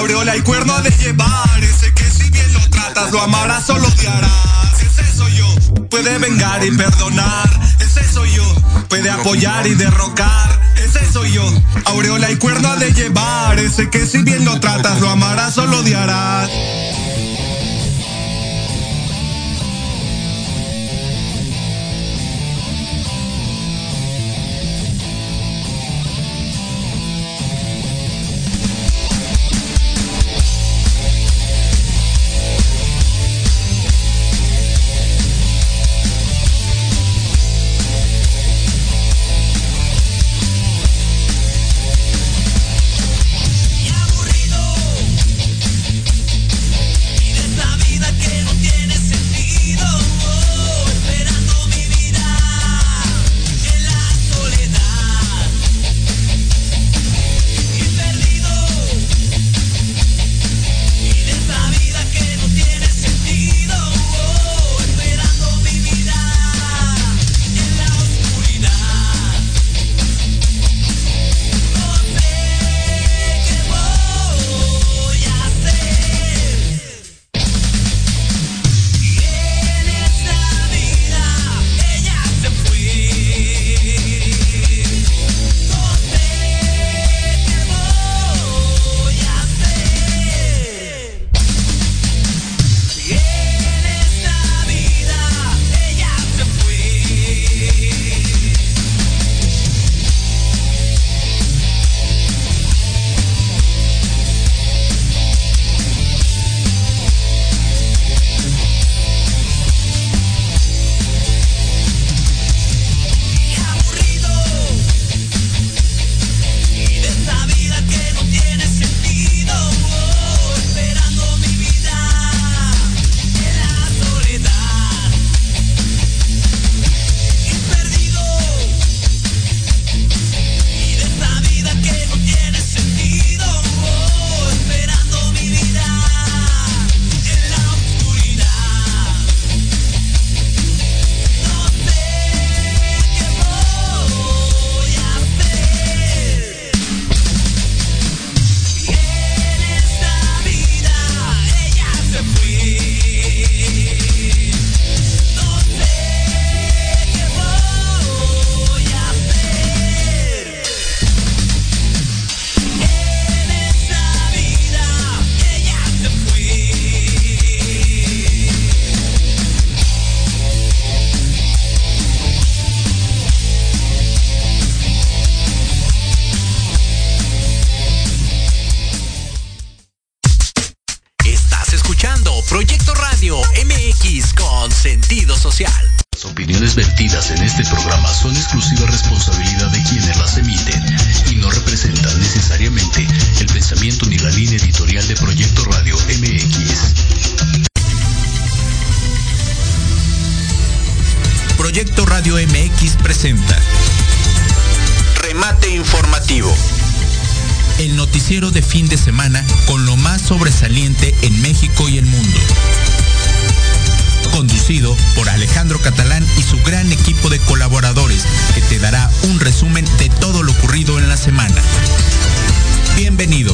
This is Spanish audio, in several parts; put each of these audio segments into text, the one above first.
aureola y cuerno de llevar. Ese que si bien lo tratas, lo amarás o lo odiarás. Ese soy yo, puede vengar y perdonar. Ese soy yo, puede apoyar y derrocar. Ese soy yo, aureola y cuerno de llevar. Ese que si bien lo tratas, lo amarás o lo odiarás. bienvenido.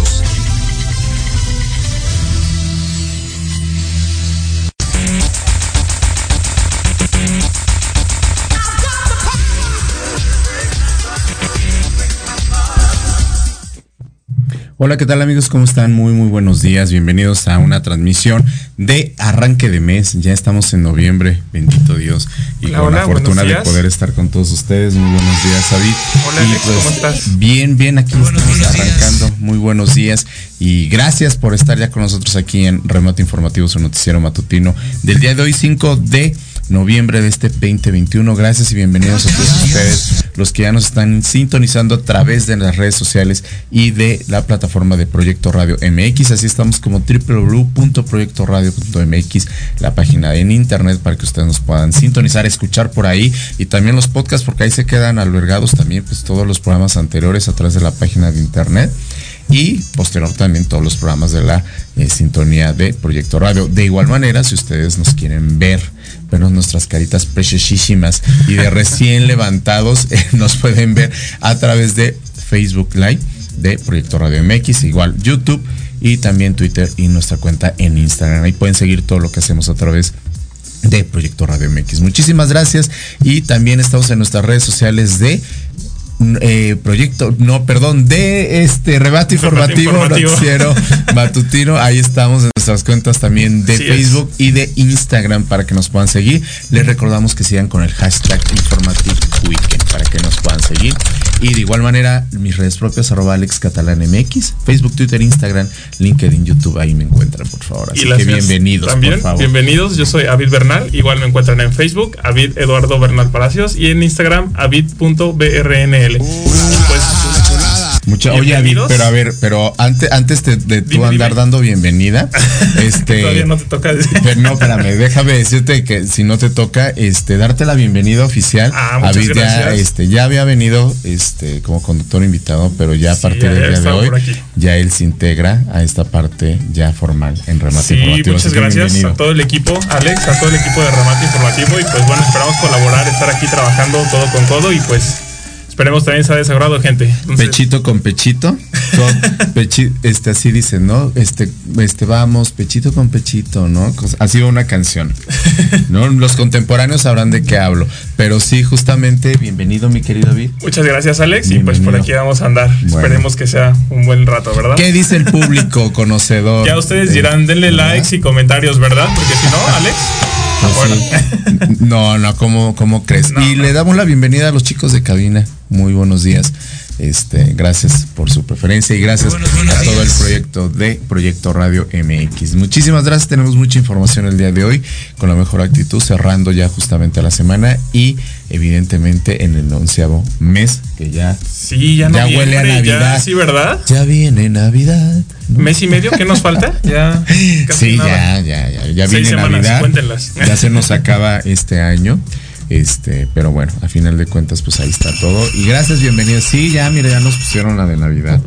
Hola, ¿qué tal amigos? ¿Cómo están? Muy, muy buenos días. Bienvenidos a una transmisión de arranque de mes. Ya estamos en noviembre, bendito Dios. Y con la fortuna de poder estar con todos ustedes. Muy buenos días, David. Hola, ¿cómo pues, estás? Bien, bien, aquí estamos arrancando. Muy buenos días. Y gracias por estar ya con nosotros aquí en Remoto Informativo, su noticiero matutino del día de hoy, 5 de noviembre de este 2021. Gracias y bienvenidos a todos ustedes, los que ya nos están sintonizando a través de las redes sociales y de la plataforma de Proyecto Radio MX. Así estamos como www.proyectoradio.mx, la página en internet para que ustedes nos puedan sintonizar, escuchar por ahí y también los podcasts porque ahí se quedan albergados también pues todos los programas anteriores a través de la página de internet y posterior también todos los programas de la eh, sintonía de Proyecto Radio. De igual manera, si ustedes nos quieren ver, ver nuestras caritas preciosísimas y de recién levantados, eh, nos pueden ver a través de Facebook Live de Proyecto Radio MX, igual YouTube y también Twitter y nuestra cuenta en Instagram. Ahí pueden seguir todo lo que hacemos a través de Proyecto Radio MX. Muchísimas gracias y también estamos en nuestras redes sociales de eh, proyecto, no, perdón, de este rebate informativo, noticiero matutino. Ahí estamos en nuestras cuentas también de Facebook y de Instagram para que nos puedan seguir. Les recordamos que sigan con el hashtag informativo weekend para que nos puedan seguir. Y de igual manera, mis redes propias, arroba Alex Catalán MX, Facebook, Twitter, Instagram, LinkedIn, YouTube, ahí me encuentran, por favor. Así que bienvenidos, También, Bienvenidos, yo soy Avid Bernal, igual me encuentran en Facebook, Avid Eduardo Bernal Palacios, y en Instagram, avid.brnl pues, Mucha, oye, pero a ver, pero antes, antes de, tú andar dando bienvenida, este. Todavía no te toca decir. no, espérame, déjame decirte que si no te toca, este, darte la bienvenida oficial. Ah, muchas ya, este, ya había venido, este, como conductor invitado, pero ya a partir del día de hoy, ya él se integra a esta parte ya formal en Remate Informativo. Muchas gracias a todo el equipo, Alex, a todo el equipo de Remate Informativo, y pues bueno, esperamos colaborar, estar aquí trabajando todo con todo, y pues Esperemos también sea desagrado, gente. Pechito con pechito. este, así dice, ¿no? Este, este, vamos, pechito con pechito, ¿no? Así va una canción. ¿No? Los contemporáneos sabrán de qué hablo. Pero sí, justamente, bienvenido, mi querido David. Muchas gracias, Alex. Y pues por aquí vamos a andar. Esperemos que sea un buen rato, ¿verdad? ¿Qué dice el público conocedor? Ya ustedes dirán, denle likes y comentarios, ¿verdad? Porque si no, Alex. Pues no, no, ¿cómo, cómo crees? y le damos la bienvenida a los chicos de cabina muy buenos días. Este, gracias por su preferencia y gracias a todo el proyecto de Proyecto Radio MX. Muchísimas gracias, tenemos mucha información el día de hoy con la mejor actitud, cerrando ya justamente la semana y evidentemente en el onceavo mes que ya, sí, ya, huele a Navidad. sí, ¿verdad? Ya viene Navidad. ¿Mes y medio? ¿Qué nos falta? Ya. Sí, ya, ya, ya, ya viene Navidad. Ya se nos acaba este año. Este, pero bueno, a final de cuentas, pues ahí está todo. Y gracias, bienvenidos. Sí, ya, mira, ya nos pusieron la de Navidad.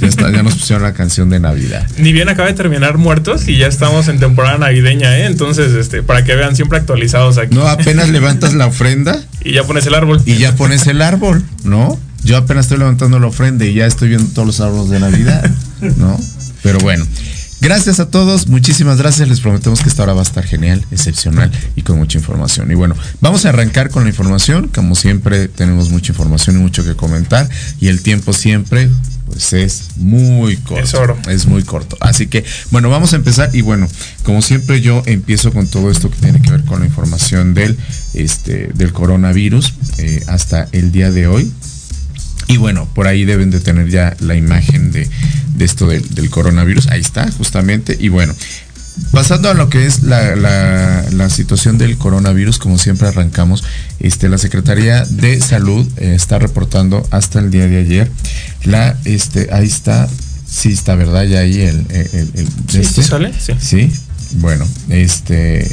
Ya, está, ya nos pusieron la canción de Navidad. Ni bien acaba de terminar Muertos y ya estamos en temporada navideña, ¿eh? Entonces, este, para que vean siempre actualizados aquí. No, apenas levantas la ofrenda. Y ya pones el árbol. Y ya pones el árbol, ¿no? Yo apenas estoy levantando la ofrenda y ya estoy viendo todos los árboles de Navidad, ¿no? Pero bueno. Gracias a todos, muchísimas gracias. Les prometemos que esta hora va a estar genial, excepcional y con mucha información. Y bueno, vamos a arrancar con la información. Como siempre, tenemos mucha información y mucho que comentar. Y el tiempo siempre, pues es muy corto. Es oro. Es muy corto. Así que, bueno, vamos a empezar. Y bueno, como siempre, yo empiezo con todo esto que tiene que ver con la información del, este, del coronavirus eh, hasta el día de hoy. Y bueno, por ahí deben de tener ya la imagen de, esto del, coronavirus. Ahí está, justamente. Y bueno, pasando a lo que es la, situación del coronavirus, como siempre arrancamos, este, la Secretaría de Salud eh, está reportando hasta el día de ayer la, este, ahí está, sí está, ¿verdad? Ya ahí el, el, este. sale? Sí. Sí, bueno, este,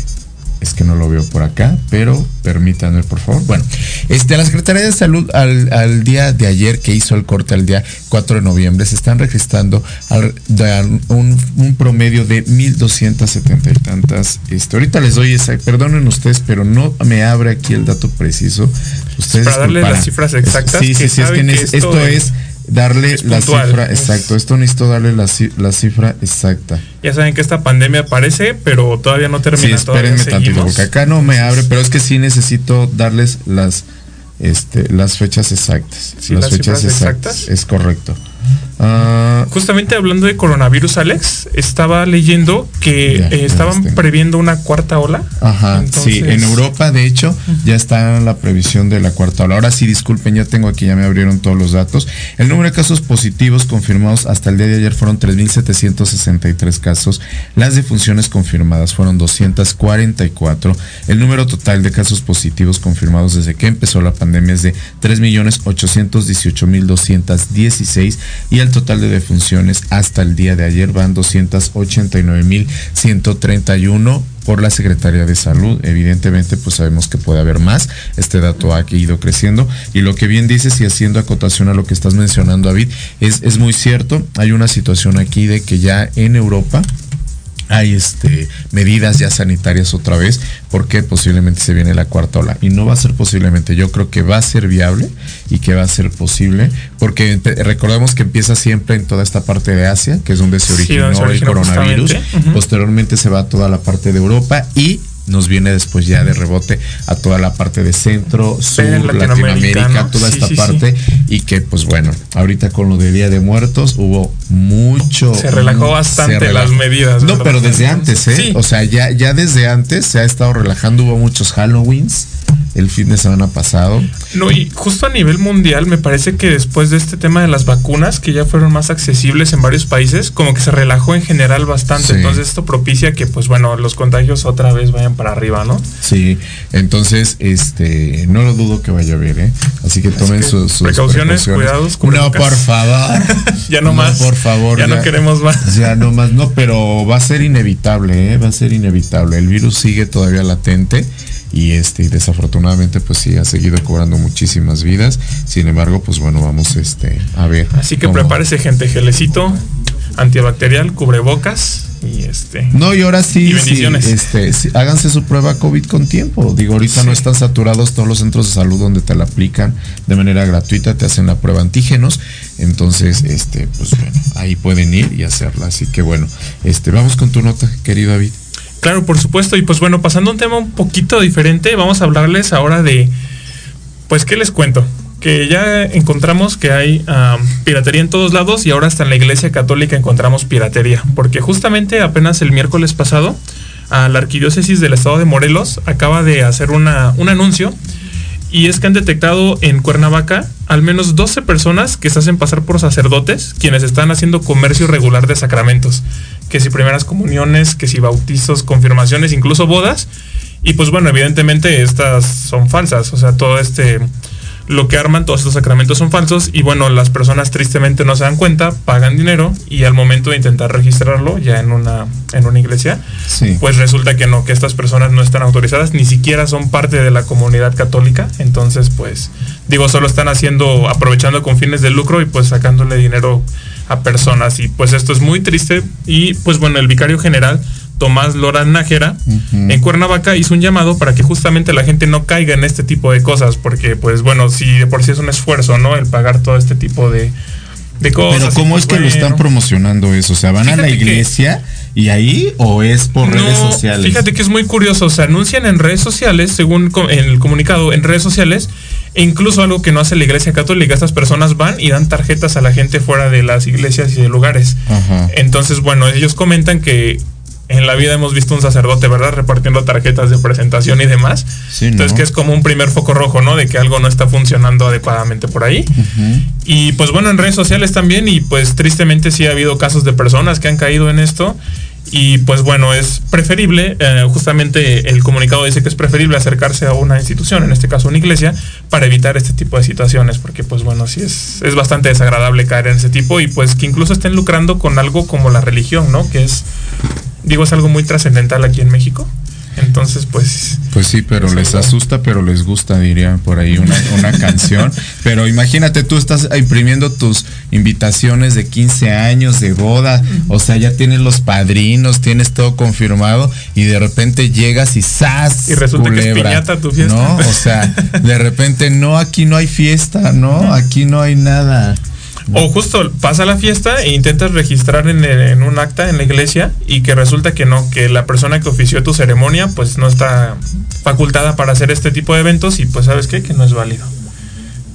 es que no lo veo por acá, pero permítanme por favor. Bueno, este, la Secretaría de Salud al, día de ayer que hizo el corte al día 4 de noviembre se están registrando un, promedio de 1.270 y tantas. Este, ahorita les doy esa, perdonen ustedes, pero no me abre aquí el dato preciso. Ustedes Para darle las cifras exactas. Sí, sí, sí, es que esto, es darle la cifra, exacto. Esto necesito darle la, cifra exacta. Ya saben que esta pandemia aparece, pero todavía no termina. Sí, espérenme tantito, porque acá no me abre, pero es que sí necesito darles las, este, las fechas exactas. las, fechas exactas. Es correcto. Ah, Justamente hablando de coronavirus, Alex, estaba leyendo que eh, estaban previendo una cuarta ola. Ajá, sí, en Europa, de hecho, ya está la previsión de la cuarta ola. Ahora sí, disculpen, ya tengo aquí, ya me abrieron todos los datos. El número de casos positivos confirmados hasta el día de ayer fueron 3.763 casos. Las defunciones confirmadas fueron 244. El número total de casos positivos confirmados desde que empezó la pandemia es de 3.818.216 y el total de defunciones hasta el día de ayer van 289.131 por la Secretaría de Salud. Evidentemente, pues sabemos que puede haber más. Este dato ha ido creciendo. Y lo que bien dices y haciendo acotación a lo que estás mencionando, David, es, es muy cierto. Hay una situación aquí de que ya en Europa hay este, medidas ya sanitarias otra vez, porque posiblemente se viene la cuarta ola. Y no va a ser posiblemente, yo creo que va a ser viable y que va a ser posible, porque recordemos que empieza siempre en toda esta parte de Asia, que es donde se originó, el coronavirus. Posteriormente se va a toda la parte de Europa y nos viene después ya de rebote a toda la parte de centro, sur, Latinoamérica, toda esta parte y que pues bueno, ahorita con lo de Día de Muertos hubo mucho se relajó bastante las medidas. No, pero desde antes, ¿eh? O sea, ya ya desde antes se ha estado relajando, hubo muchos Halloweens el fin de semana pasado. No, y justo a nivel mundial me parece que después de este tema de las vacunas, que ya fueron más accesibles en varios países, como que se relajó en general bastante. Entonces esto propicia que, pues bueno, los contagios otra vez vayan para arriba, ¿no? Sí, entonces, este, no lo dudo que vaya a haber, ¿eh? Así que tomen sus, precauciones, cuidados. No, por favor. ya no, más. Por favor. Ya, no queremos más. Ya no más, no, pero va a ser inevitable, ¿eh? Va a ser inevitable. El virus sigue todavía latente y este desafortunadamente pues sí ha seguido cobrando muchísimas vidas sin embargo pues bueno vamos este a ver así que prepárese gente gelecito antibacterial cubrebocas y este no y ahora sí, este háganse su prueba covid con tiempo. Digo ahorita no están saturados todos los centros de salud donde te la aplican de manera gratuita te hacen la prueba antígenos. Entonces este pues bueno ahí pueden ir y hacerla. Así que bueno este vamos con tu nota querido David. Claro, por supuesto. Y pues bueno, pasando a un tema un poquito diferente, vamos a hablarles ahora de, pues, ¿qué les cuento? Que ya encontramos que hay piratería en todos lados y ahora hasta en la Iglesia Católica encontramos piratería. Porque justamente apenas el miércoles pasado, a la Arquidiócesis del Estado de Morelos acaba de hacer una, un anuncio y es que han detectado en Cuernavaca al menos 12 personas que se hacen pasar por sacerdotes, quienes están haciendo comercio regular de sacramentos que si primeras comuniones, que si bautizos, confirmaciones, incluso bodas. Y pues bueno, evidentemente estas son falsas, o sea, todo este, lo que arman todos estos sacramentos son falsos y bueno, las personas tristemente no se dan cuenta, pagan dinero y al momento de intentar registrarlo ya en una, en una iglesia, pues resulta que no, que estas personas no están autorizadas, ni siquiera son parte de la comunidad católica, entonces pues digo, solo están haciendo, aprovechando con fines de lucro y pues sacándole dinero a personas. Y pues esto es muy triste. Y pues bueno, el vicario general, Tomás Lora Nájera, en Cuernavaca hizo un llamado para que justamente la gente no caiga en este tipo de cosas. Porque pues bueno, si de por sí es un esfuerzo, ¿no? El pagar todo este tipo de, de cosas. Pero ¿cómo pues es que lo están promocionando eso? O sea, ¿van a la iglesia y ahí o es por redes sociales? Fíjate que es muy curioso. Se anuncian en redes sociales, según en el comunicado, en redes sociales e incluso algo que no hace la iglesia católica, estas personas van y dan tarjetas a la gente fuera de las iglesias y de lugares. Entonces, bueno, ellos comentan que en la vida hemos visto un sacerdote, ¿verdad? Repartiendo tarjetas de presentación y demás. Entonces, que es como un primer foco rojo, ¿no? De que algo no está funcionando adecuadamente por ahí. Y pues bueno, en redes sociales también, y pues tristemente sí ha habido casos de personas que han caído en esto. Y pues bueno, es preferible, eh, justamente el comunicado dice que es preferible acercarse a una institución, en este caso una iglesia, para evitar este tipo de situaciones, porque pues bueno, sí es, es bastante desagradable caer en ese tipo y pues que incluso estén lucrando con algo como la religión, ¿no? Que es, digo, es algo muy trascendental aquí en México. Entonces, pues. Pues sí, pero les asusta, pero les gusta, diría por ahí una, una canción. Pero imagínate, tú estás imprimiendo tus invitaciones de 15 años, de boda, o sea, ya tienes los padrinos, tienes todo confirmado, y de repente llegas y ¡zas! Y resulta que es piñata tu fiesta. No, o sea, de repente, no, aquí no hay fiesta, no, aquí no hay nada. O justo pasa la fiesta e intentas registrar en, un acta en la iglesia y que resulta que no, que la persona que ofició tu ceremonia pues no está facultada para hacer este tipo de eventos y pues sabes qué, que no es válido.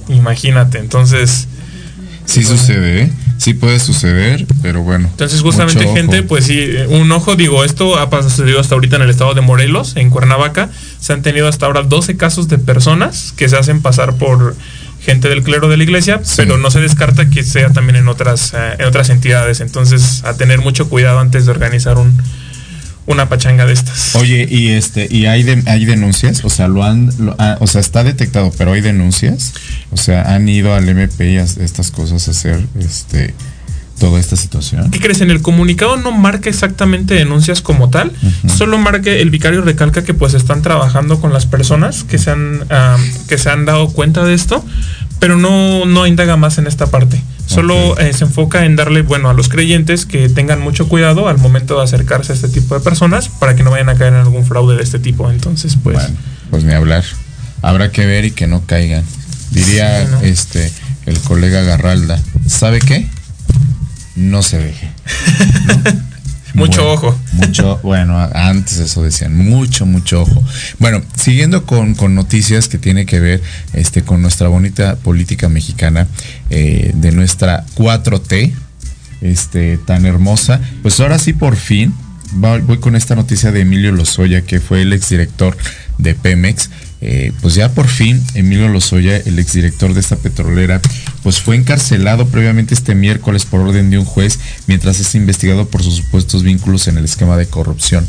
Imagínate, entonces... Sí sucede, ¿eh? Sí puede suceder, pero bueno. Entonces justamente gente, pues sí, un ojo, digo, esto ha sucedido hasta ahorita en el estado de Morelos, en Cuernavaca. Se han tenido hasta ahora 12 casos de personas que se hacen pasar por gente del clero de la iglesia, pero no se descarta que sea también en otras, eh, en otras entidades. Entonces, a tener mucho cuidado antes de organizar un, una pachanga de estas. Oye, y este, y hay hay denuncias, o sea, lo han, ah, o sea, está detectado, pero hay denuncias, o sea, han ido al MP a estas cosas a hacer, este, toda esta situación. ¿Qué crees? En el comunicado no marca exactamente denuncias como tal, solo marca el vicario recalca que pues están trabajando con las personas que se han, que se han dado cuenta de esto pero no, no indaga más en esta parte. Solo eh, se enfoca en darle, bueno, a los creyentes que tengan mucho cuidado al momento de acercarse a este tipo de personas para que no vayan a caer en algún fraude de este tipo. Entonces, pues... Bueno, pues ni hablar. Habrá que ver y que no caigan. Diría este el colega Garralda, ¿sabe qué? No se deje. Mucho ojo. Mucho, bueno, antes eso decían, mucho, mucho ojo. Bueno, siguiendo con, noticias que tiene que ver este, con nuestra bonita política mexicana, eh, de nuestra 4T, este, tan hermosa, pues ahora sí por fin voy con esta noticia de Emilio Lozoya, que fue el exdirector de Pemex. Eh, pues ya por fin Emilio Lozoya, el exdirector de esta petrolera, pues fue encarcelado previamente este miércoles por orden de un juez mientras es investigado por sus supuestos vínculos en el esquema de corrupción.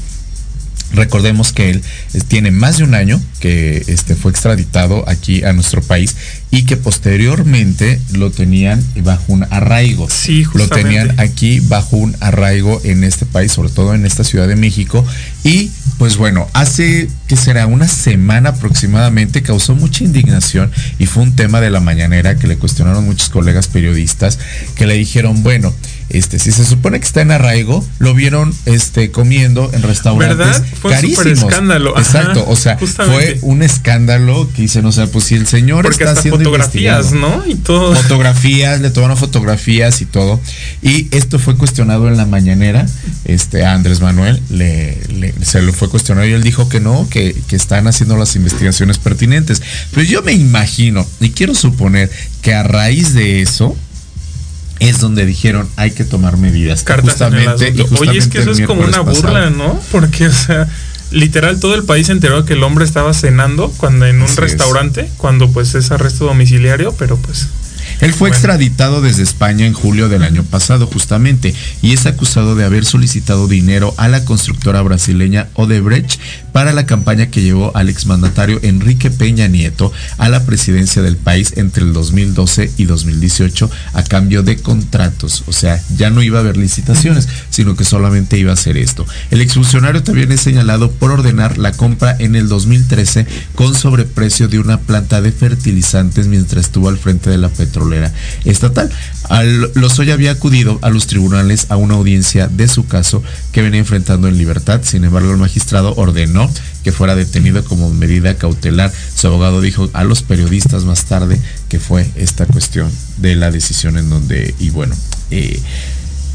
Recordemos que él eh, tiene más de un año que este, fue extraditado aquí a nuestro país y que posteriormente lo tenían bajo un arraigo. Sí, Lo tenían aquí bajo un arraigo en este país, sobre todo en esta Ciudad de México. Y pues bueno, hace que será una semana aproximadamente causó mucha indignación y fue un tema de la mañanera que le cuestionaron muchos colegas periodistas que le dijeron, bueno, este, si se supone que está en arraigo, lo vieron este, comiendo en restaurantes ¿verdad? Fue carísimos. Un escándalo. Exacto, o sea, fue un escándalo que dicen, o sea, pues si el señor Porque está haciendo fotografías, ¿no? Y todo. Fotografías, le tomaron fotografías y todo. Y esto fue cuestionado en la mañanera, este, a Andrés Manuel le, se lo fue cuestionado y él dijo que no, que, que están haciendo las investigaciones pertinentes. Pero yo me imagino y quiero suponer que a raíz de eso, es donde dijeron hay que tomar medidas. justamente, Oye, es que eso es como una burla, ¿no? Porque, o sea, literal todo el país se enteró que el hombre estaba cenando cuando en un restaurante, cuando pues es arresto domiciliario, pero pues él fue extraditado desde España en julio del año pasado justamente y es acusado de haber solicitado dinero a la constructora brasileña Odebrecht para la campaña que llevó al exmandatario Enrique Peña Nieto a la presidencia del país entre el 2012 y 2018 a cambio de contratos. O sea, ya no iba a haber licitaciones, sino que solamente iba a hacer esto. El exfuncionario también es señalado por ordenar la compra en el 2013 con sobreprecio de una planta de fertilizantes mientras estuvo al frente de la petrolera estatal. Al, Lozoya había acudido a los tribunales a una audiencia de su caso que venía enfrentando en libertad. Sin embargo, el magistrado ordenó que fuera detenido como medida cautelar. Su abogado dijo a los periodistas más tarde que fue esta cuestión de la decisión en donde, y bueno, eh,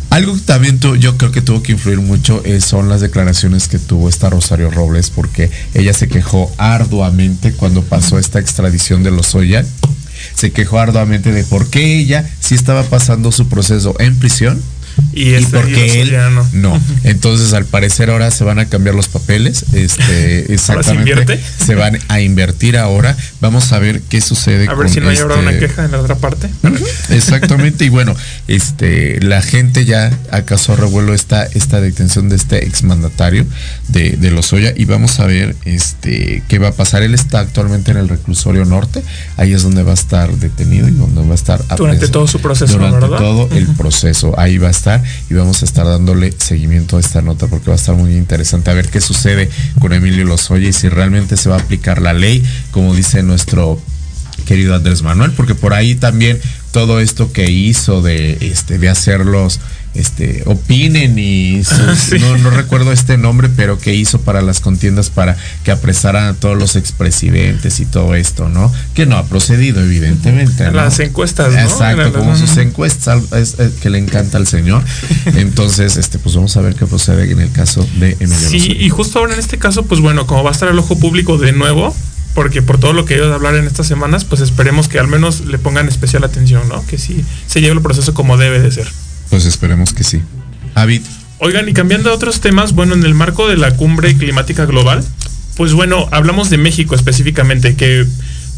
algo que también yo creo que tuvo que influir mucho eh, son las declaraciones que tuvo esta Rosario Robles, porque ella se quejó arduamente cuando pasó esta extradición de Lozoya se quejó arduamente de por qué ella sí estaba pasando su proceso en prisión y, y porque él no. Entonces, al parecer ahora se van a cambiar los papeles. Este, exactamente. Se, van a invertir ahora. Vamos a ver qué sucede. A ver si no hay ahora una este queja en la otra parte. Exactamente. y bueno, este, la gente ya acaso revuelo esta, esta detención de este exmandatario de, de Lozoya y vamos a ver este qué va a pasar. Él está actualmente en el reclusorio norte. Ahí es donde va a estar detenido y donde va a estar durante todo su proceso. Durante todo el proceso. Ahí va a estar y vamos a estar dándole seguimiento a esta nota porque va a estar muy interesante. A ver qué sucede con Emilio Lozoya y si realmente se va a aplicar la ley, como dice nuestro querido Andrés Manuel, porque por ahí también todo esto que hizo de este de hacerlos este, opinen y no, recuerdo este nombre, pero que hizo para las contiendas para que apresaran a todos los expresidentes y todo esto, ¿no? Que no ha procedido, evidentemente. Las encuestas, ¿no? Exacto, como sus encuestas es, que le encanta al señor. Entonces, este, pues vamos a ver qué procede en el caso de Emilio. Sí, y justo ahora en este caso, pues bueno, como va a estar el ojo público de nuevo, porque por todo lo que a hablar en estas semanas, pues esperemos que al menos le pongan especial atención, ¿no? Que sí se lleve el proceso como debe de ser. Pues esperemos que sí. Avid. Oigan, y cambiando a otros temas, bueno, en el marco de la cumbre climática global, pues bueno, hablamos de México específicamente, que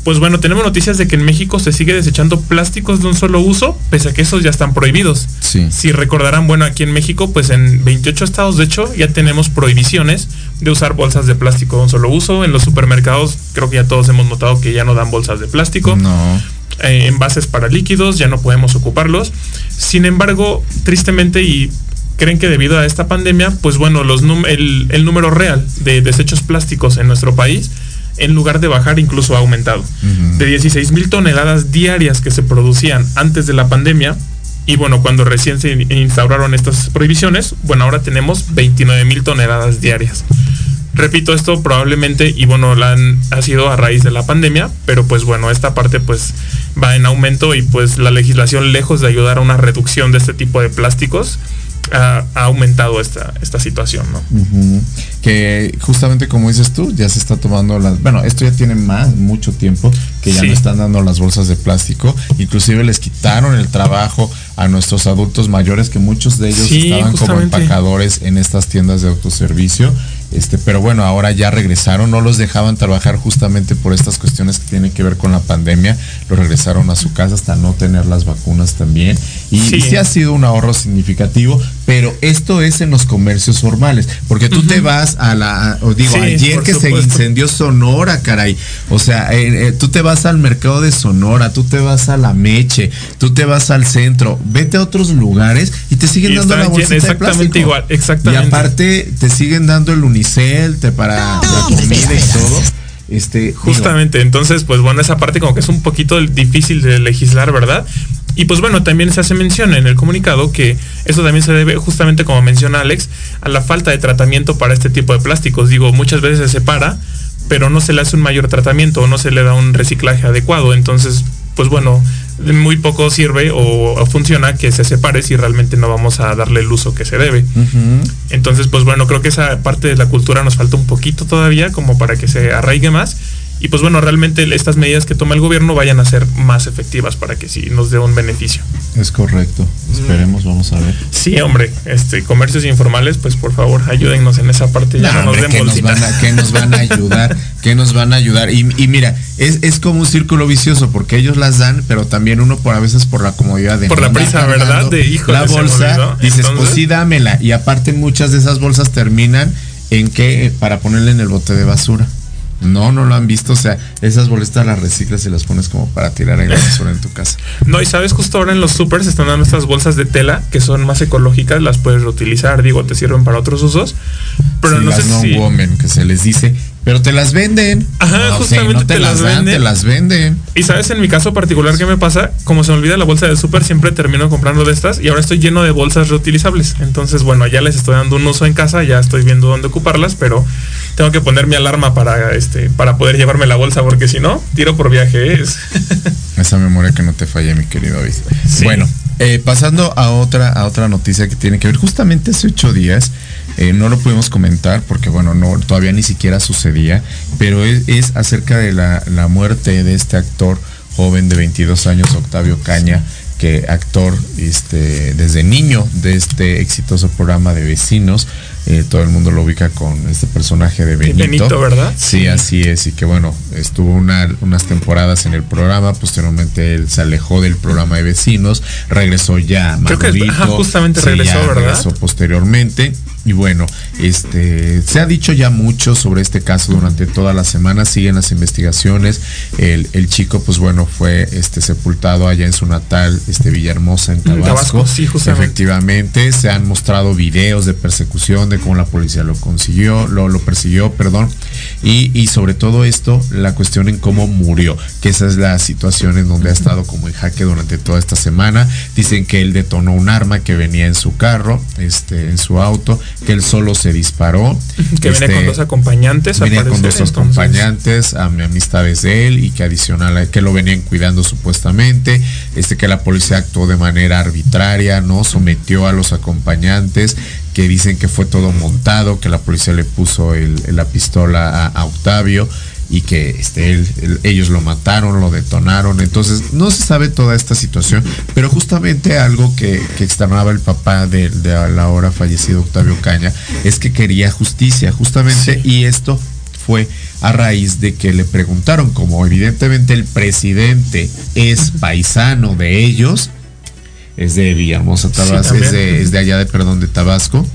pues bueno, tenemos noticias de que en México se sigue desechando plásticos de un solo uso, pese a que esos ya están prohibidos. Sí. Si recordarán, bueno, aquí en México, pues en 28 estados, de hecho, ya tenemos prohibiciones de usar bolsas de plástico de un solo uso. En los supermercados, creo que ya todos hemos notado que ya no dan bolsas de plástico. No. Eh, envases para líquidos, ya no podemos ocuparlos. Sin embargo, tristemente y creen que debido a esta pandemia, pues bueno, los el, el número real de desechos plásticos en nuestro país en lugar de bajar incluso ha aumentado. De 16 mil toneladas diarias que se producían antes de la pandemia, y bueno, cuando recién se instauraron estas prohibiciones, bueno, ahora tenemos 29 mil toneladas diarias. Repito esto probablemente, y bueno, la ha sido a raíz de la pandemia, pero pues bueno, esta parte pues va en aumento y pues la legislación lejos de ayudar a una reducción de este tipo de plásticos, ha, aumentado esta, esta situación, ¿no? Que justamente como dices tú, ya se está tomando las... Bueno, esto ya tiene más, mucho tiempo que ya no están dando las bolsas de plástico. Inclusive les quitaron el trabajo a nuestros adultos mayores, que muchos de ellos estaban como empacadores en estas tiendas de autoservicio. Este, pero bueno, ahora ya regresaron, no los dejaban trabajar justamente por estas cuestiones que tienen que ver con la pandemia, lo regresaron a su casa hasta no tener las vacunas también. Y sí, ha sido un ahorro significativo, pero esto es en los comercios formales, porque tú te vas a la, digo, ayer que se incendió Sonora, caray, o sea, eh, eh, tú te vas al mercado de Sonora, tú te vas a la Meche, tú te vas al centro, vete a otros lugares y te siguen dando la bolsita exactamente igual, exactamente. Y aparte te siguen dando el unicel te para la comida y todo. Este, Justamente, entonces, pues bueno, esa parte como que es un poquito difícil de legislar, ¿verdad? Y pues bueno, también se hace mención en el comunicado que eso también se debe, justamente como menciona Alex, a la falta de tratamiento para este tipo de plásticos. Digo, muchas veces se separa, pero no se le hace un mayor tratamiento o no se le da un reciclaje adecuado. Entonces, pues bueno, muy poco sirve o, funciona que se separe si realmente no vamos a darle el uso que se debe. Entonces, pues bueno, creo que esa parte de la cultura nos falta un poquito todavía como para que se arraigue más y pues bueno, realmente estas medidas que toma el gobierno vayan a ser más efectivas para que sí nos dé un beneficio. Es correcto. Esperemos, vamos a ver. Sí, hombre, este comercios informales, pues por favor, ayúdennos en esa parte. Ya no, nos den que nos, van a, que nos van a ayudar, que nos van a ayudar. Y, mira, es, es, como un círculo vicioso, porque ellos las dan, pero también uno por a veces por la comodidad de Por la prisa, ¿verdad? De hijo La bolsa, dices, pues sí, dámela. Y aparte muchas de esas bolsas terminan en que para ponerle en el bote de basura. No, no lo han visto. O sea, esas boletas las reciclas y las pones como para tirar en la basura en tu casa. No, y sabes, justo ahora en los supers están dando estas bolsas de tela que son más ecológicas, las puedes reutilizar, digo, te sirven para otros usos. Pero no las sé no si... woman que se les dice, pero te las venden. Ajá, justamente te, las, venden. Te las venden. Y sabes, en mi caso particular, ¿qué me pasa? Como se me olvida la bolsa del súper, siempre termino comprando de estas y ahora estoy lleno de bolsas reutilizables. Entonces, bueno, ya les estoy dando un uso en casa, ya estoy viendo dónde ocuparlas, pero tengo que poner mi alarma para este para poder llevarme la bolsa porque si no tiro por viaje es esa memoria que no te falle mi querido David bueno eh, pasando a otra a otra noticia que tiene que ver. Justamente hace ocho días eh, no lo pudimos comentar porque bueno no todavía ni siquiera sucedía pero es, acerca de la, la muerte de este actor joven de 22 años Octavio Caña que actor este, desde niño de este exitoso programa de vecinos. Eh, todo el mundo lo ubica con este personaje de Benito. Benito, ¿verdad? Sí, así es. Y que bueno, estuvo unas temporadas en el programa. Posteriormente él se alejó del programa de vecinos. Regresó ya Creo que justamente regresó, ¿verdad? Regresó posteriormente. Y bueno, este se ha dicho ya mucho sobre este caso durante toda la semana, siguen las investigaciones. El, el chico, pues bueno, fue este sepultado allá en su natal, este Villahermosa, en Tabasco. sí, justamente. Efectivamente, se han mostrado videos de persecución, de cómo la policía lo consiguió, lo, lo persiguió, perdón. Y, y sobre todo esto, la cuestión en cómo murió, que esa es la situación en donde ha estado como en jaque durante toda esta semana. Dicen que él detonó un arma que venía en su carro, este, en su auto que él solo se disparó. Que viene con este, dos acompañantes. Venía con dos acompañantes, a mi amistades de él y que adicional a que lo venían cuidando supuestamente, este que la policía actuó de manera arbitraria, no sometió a los acompañantes, que dicen que fue todo montado, que la policía le puso la pistola a Octavio y que este, ellos lo mataron, lo detonaron. Entonces, no se sabe toda esta situación, pero justamente algo que, que externaba el papá de, la ahora fallecido Octavio Caña es que quería justicia, justamente, y esto fue a raíz de que le preguntaron, como evidentemente el presidente es paisano de ellos, es de Villahermosa, Tabasco, es, de, es de allá de, perdón, de Tabasco,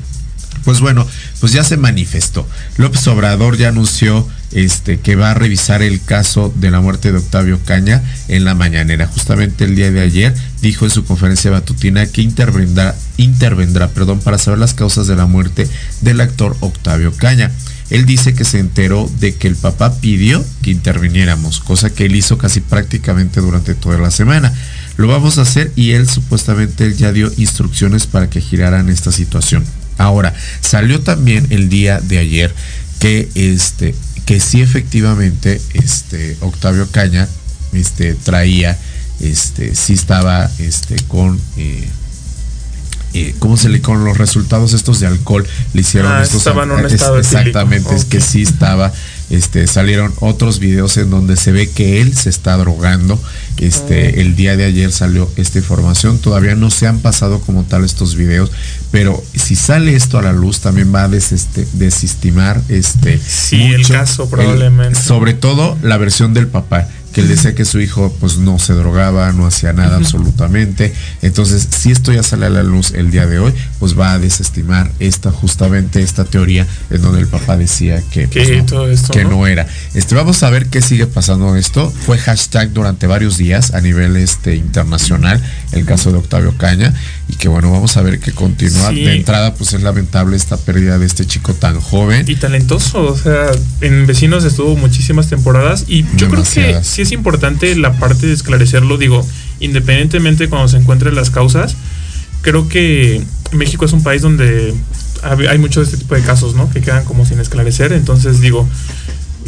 pues bueno, pues ya se manifestó. López Obrador ya anunció este, que va a revisar el caso de la muerte de Octavio Caña en la mañanera. Justamente el día de ayer dijo en su conferencia matutina que intervendrá, intervendrá perdón, para saber las causas de la muerte del actor Octavio Caña. él dice que se enteró de que el papá pidió que interviniéramos, cosa que él hizo casi prácticamente durante toda la semana. Lo vamos a hacer y él supuestamente ya dio instrucciones para que giraran esta situación. Ahora, salió también el día de ayer que este que sí efectivamente este Octavio Caña este traía este sí estaba este con eh, eh, ¿cómo se le con los resultados estos de alcohol le hicieron Ah, estos estaba en un es- estado exactamente es que sí estaba este salieron otros videos en donde se ve que él se está drogando este Oh. el día de ayer salió esta información todavía no se han pasado como tal estos videos pero si sale esto a la luz también va a des- este, desestimar este Sí, el caso probablemente. sobre todo la versión del papá que él decía que su hijo pues no se drogaba, no hacía nada absolutamente. Entonces, si esto ya sale a la luz el día de hoy, pues va a desestimar esta justamente esta teoría en donde el papá decía que, pues, no, todo esto, que ¿no? no era. Este, vamos a ver qué sigue pasando esto. Fue hashtag durante varios días a nivel este internacional el caso de Octavio Caña y que bueno, vamos a ver que continúa. Sí. De entrada, pues es lamentable esta pérdida de este chico tan joven. Y talentoso, o sea, en Vecinos estuvo muchísimas temporadas y yo creo que sí es importante la parte de esclarecerlo, digo, independientemente cuando se encuentren las causas, creo que México es un país donde hay mucho de este tipo de casos, ¿no? Que quedan como sin esclarecer, entonces digo,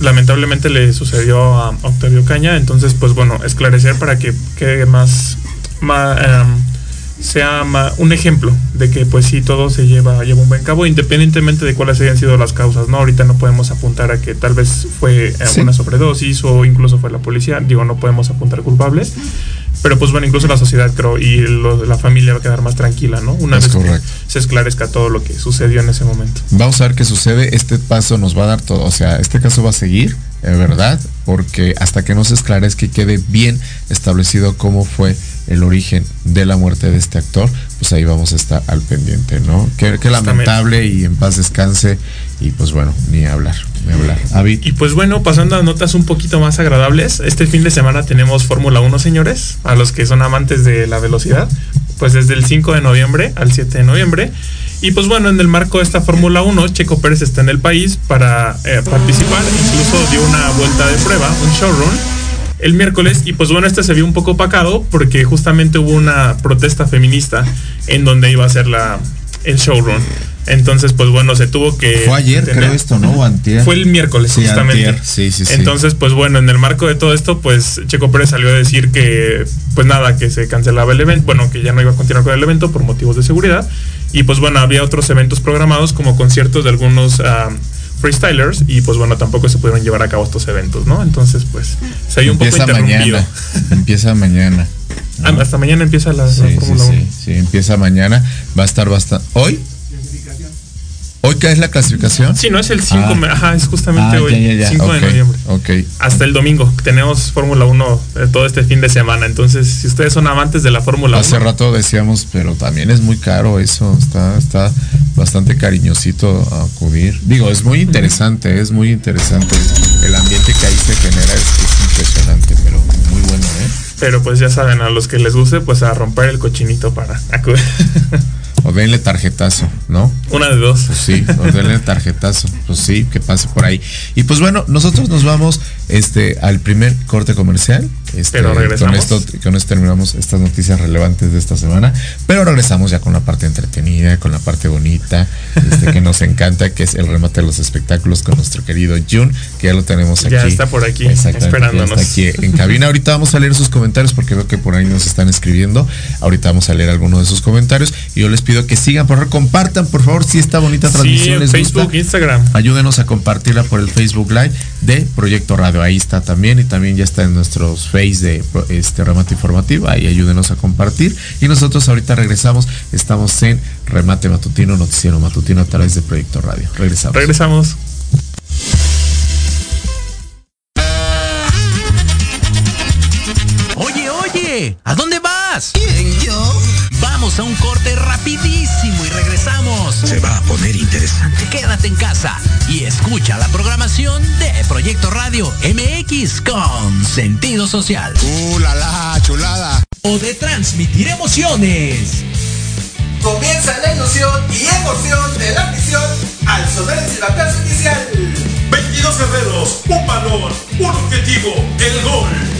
lamentablemente le sucedió a Octavio Caña, entonces pues bueno, esclarecer para que quede más, más sea un ejemplo de que pues sí todo se lleva, lleva un buen cabo independientemente de cuáles hayan sido las causas, ¿no? Ahorita no podemos apuntar a que tal vez fue eh, Sí. una sobredosis o incluso fue la policía, digo, no podemos apuntar culpables. Pero pues bueno, incluso la sociedad creo y lo la familia va a quedar más tranquila, ¿no? Una Es vez correcto. que se esclarezca todo lo que sucedió en ese momento. Vamos a ver qué sucede. Este paso nos va a dar todo. O sea, este caso va a seguir, eh, ¿verdad? Porque hasta que no se esclarezca y quede bien establecido cómo fue el origen de la muerte de este actor, pues ahí vamos a estar al pendiente, ¿no? Qué, qué lamentable y en paz descanse. Y pues bueno, ni hablar, ni hablar. Y pues bueno, pasando a notas un poquito más agradables, este fin de semana tenemos Fórmula 1, señores, a los que son amantes de la velocidad, pues desde el 5 de noviembre al 7 de noviembre. Y pues bueno, en el marco de esta Fórmula 1, Checo Pérez está en el país para eh, participar, incluso dio una vuelta de prueba, un showrun, el miércoles. Y pues bueno, este se vio un poco opacado porque justamente hubo una protesta feminista en donde iba a ser la, el showrun. Entonces, pues bueno, se tuvo que... Fue ayer, creo esto, ¿no? Antier. Fue el miércoles, Sí, justamente. antier. Sí, sí, sí. Entonces, pues bueno, en el marco de todo esto, pues Checo Pérez salió a decir que, pues nada, que se cancelaba el evento, bueno, que ya no iba a continuar con el evento por motivos de seguridad. Y pues bueno, había otros eventos programados como conciertos de algunos ah, freestylers y pues bueno, tampoco se pudieron llevar a cabo estos eventos, ¿no? Entonces, pues se vio un poco interrumpido. mañana. Empieza mañana. Ah, hasta mañana empieza la, la Sí, sí, Fórmula 1. sí, sí, empieza mañana. Va a estar bastante. ¿Hoy? ¿Hoy qué es la clasificación? Sí, no es el 5, Ah. ajá, es justamente Ah, hoy, ya, ya, ya. 5 Ok, de noviembre. Ok. hasta el domingo. Tenemos Fórmula 1 eh, todo este fin de semana. Entonces, si ustedes son amantes de la Fórmula 1, Hace rato decíamos, pero también es muy caro eso. Está, está bastante cariñosito acudir. Digo, es muy interesante, es muy interesante. El ambiente que ahí se genera es, es impresionante, pero muy bueno, ¿eh? pero pues ya saben, a los que les guste, pues a romper el cochinito para acudir. O denle tarjetazo, ¿no? Una de dos. Pues sí, o denle tarjetazo. Pues sí, que pase por ahí. Y pues bueno, nosotros nos vamos este al primer corte comercial. Este, Pero regresamos. Con esto, con esto terminamos estas noticias relevantes de esta semana. Pero regresamos ya con la parte entretenida, con la parte bonita, este, que nos encanta, que es el remate de los espectáculos con nuestro querido Jun, que ya lo tenemos aquí. Ya está por aquí, esperándonos. está aquí en cabina. Ahorita vamos a leer sus comentarios porque veo que por ahí nos están escribiendo. Ahorita vamos a leer algunos de sus comentarios. Y yo les pido que sigan, por favor, compartan, por favor, si esta bonita Sí, transmisión en les Facebook, gusta. Instagram. Ayúdenos a compartirla por el Facebook Live de Proyecto Radio. Ahí está también y también ya está en nuestros Face de este Remate Informativo. Ahí ayúdenos a compartir. Y nosotros ahorita regresamos. Estamos en Remate Matutino, Noticiero Matutino a través de Proyecto Radio. Regresamos. Regresamos. Oye, ¿a dónde vas? ¿Quién, yo? Vamos a un corte rapidísimo y regresamos. Se va a poner interesante. Quédate en casa y escucha la programación de Proyecto Radio MX con sentido social. ¡Uh, la, la, chulada! O de transmitir emociones. Comienza la ilusión y emoción de la misión al sonar el silbatazo inicial. Muchos guerreros, un balón, un objetivo, el gol.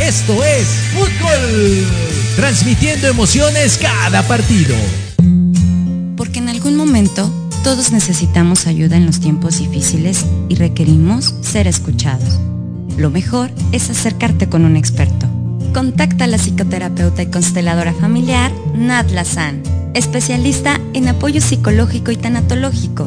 Esto es Fútbol. Transmitiendo emociones cada partido. Porque en algún momento todos necesitamos ayuda en los tiempos difíciles y requerimos ser escuchados. Lo mejor es acercarte con un experto. Contacta a la psicoterapeuta y consteladora familiar Nat Lazan, especialista en apoyo psicológico y tanatológico.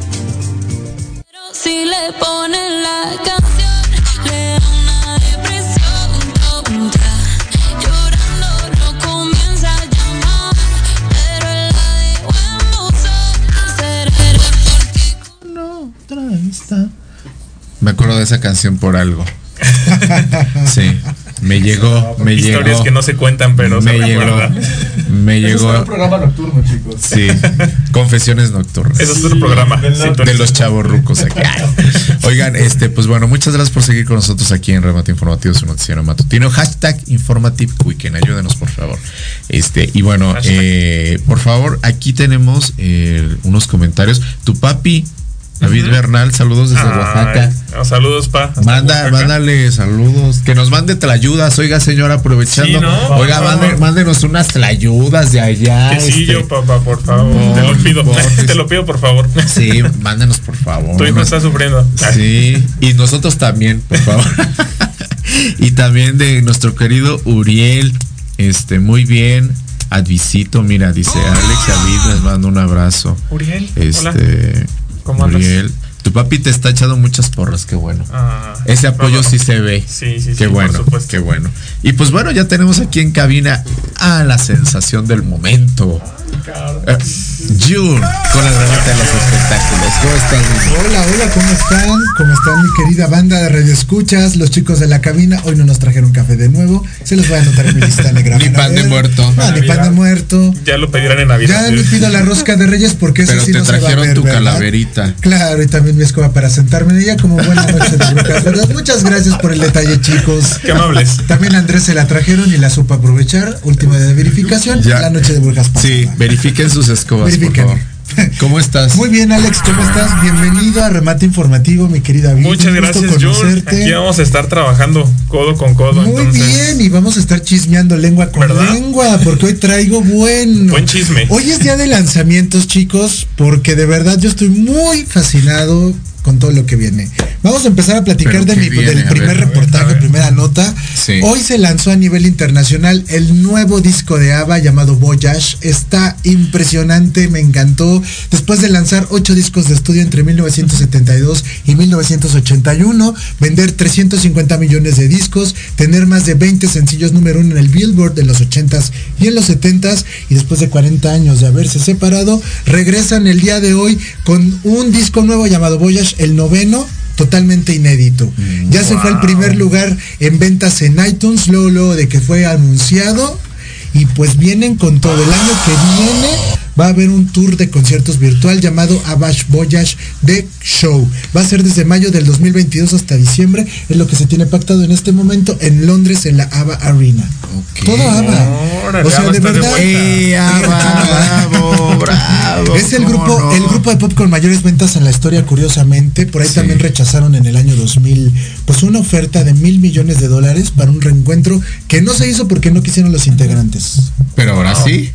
Si le ponen la canción, le da una depresión tonta. Llorando no comienza a llamar, pero él la dejó en buzón. Seré No, está. Me acuerdo de esa canción por algo. sí, me llegó, me Historias llegó. que no se cuentan, pero me se llegó. Me Eso es llegó. un programa nocturno, chicos. Sí, confesiones nocturnas. Eso es otro programa. de los chavos rucos aquí. Oigan, este, pues bueno, muchas gracias por seguir con nosotros aquí en Remate Informativo, su noticiero matutino. Hashtag Informative Weekend. Ayúdenos, por favor. Este, y bueno, eh, por favor, aquí tenemos eh, unos comentarios. Tu papi, David Bernal, saludos desde Ay, Oaxaca. no, saludos, pa. Hasta Manda, Oaxaca. mándale saludos. Que nos mande tlayudas. Oiga, señor, aprovechando. Sí, ¿no? Oiga, mande- mándenos unas tlayudas de allá. Que sí, este. yo, papá, por favor. Por- te lo pido. por- te lo pido, por favor. Sí, mándenos, por favor. Tu hijo está sufriendo. Sí, y nosotros también, por favor. y también de nuestro querido Uriel, este, muy bien. Advisito, mira, dice Alex David, les mando un abrazo. Uriel, hola. ¿Cómo andas? Tu papi te está echando muchas porras, qué bueno. Ah, Ese apoyo sí se ve. Sí, sí, sí, Qué por bueno, supuesto. qué bueno. Y pues bueno, ya tenemos aquí en cabina a la sensación del momento. Eh, June, con el remate de los espectáculos. ¿Cómo estás? Hola, hola, ¿cómo están? ¿Cómo están mi querida banda de Radio Escuchas? Los chicos de la cabina, hoy no nos trajeron café de nuevo. Se los voy a anotar en mi lista negra. Ni pan de muerto. No, ni pan de muerto. Ya lo pedirán en Navidad. Ya ni pido la rosca de Reyes porque eso Pero sí te no se va a trajeron ver, tu ¿verdad? calaverita. Claro, y también mi escoba para sentarme en ella como buena noche de brujas, ¿verdad? Muchas gracias por el detalle, chicos. Qué amables. También a Andrés se la trajeron y la supo aprovechar. Última de verificación, Ya. la noche de brujas pasada. Sí, verifiquen sus escobas, Verifiquen. por favor. ¿Cómo estás? Muy bien, Alex, ¿cómo estás? Bienvenido a Remate Informativo, mi querida Vicky. Muchas gracias, conocerte. Aquí vamos a estar trabajando codo con codo. Muy entonces, bien, y vamos a estar chismeando lengua con ¿Verdad? lengua, porque hoy traigo bueno. Buen chisme. Hoy es día de lanzamientos, chicos, porque de verdad yo estoy muy fascinado con todo lo que viene. Vamos a empezar a platicar de ¿qué mi, viene? del primer ver, a ver, reportaje, a ver. primera nota. Sí. Hoy se lanzó a nivel internacional el nuevo disco de ABBA llamado Voyage. Está impresionante, me encantó. Después de lanzar ocho discos de estudio entre 1972 y 1981, vender 350 millones de discos, tener más de 20 sencillos número uno en el Billboard de los 80s y en los 70s, y después de 40 años de haberse separado, regresan el día de hoy con un disco nuevo llamado Voyage, el noveno, totalmente inédito. Ya se fue al primer lugar en ventas en iTunes, luego, luego de que fue anunciado. Y pues vienen con todo el año que viene. Va a haber un tour de conciertos virtual llamado Abash Voyage The Show. Va a ser desde mayo del 2022 hasta diciembre, es lo que se tiene pactado en este momento en Londres en la ABBA Arena. Todo ABBA. O sea, de de verdad. vuelta. ¡Eh, ABBA, bravo, bravo! Es el ¿cómo grupo, no? el grupo de pop con mayores ventas en la historia, curiosamente. Por ahí Sí. también rechazaron en el año 2000, pues una oferta de mil millones de dólares para un reencuentro que no se hizo porque no quisieron los integrantes. Pero ahora sí.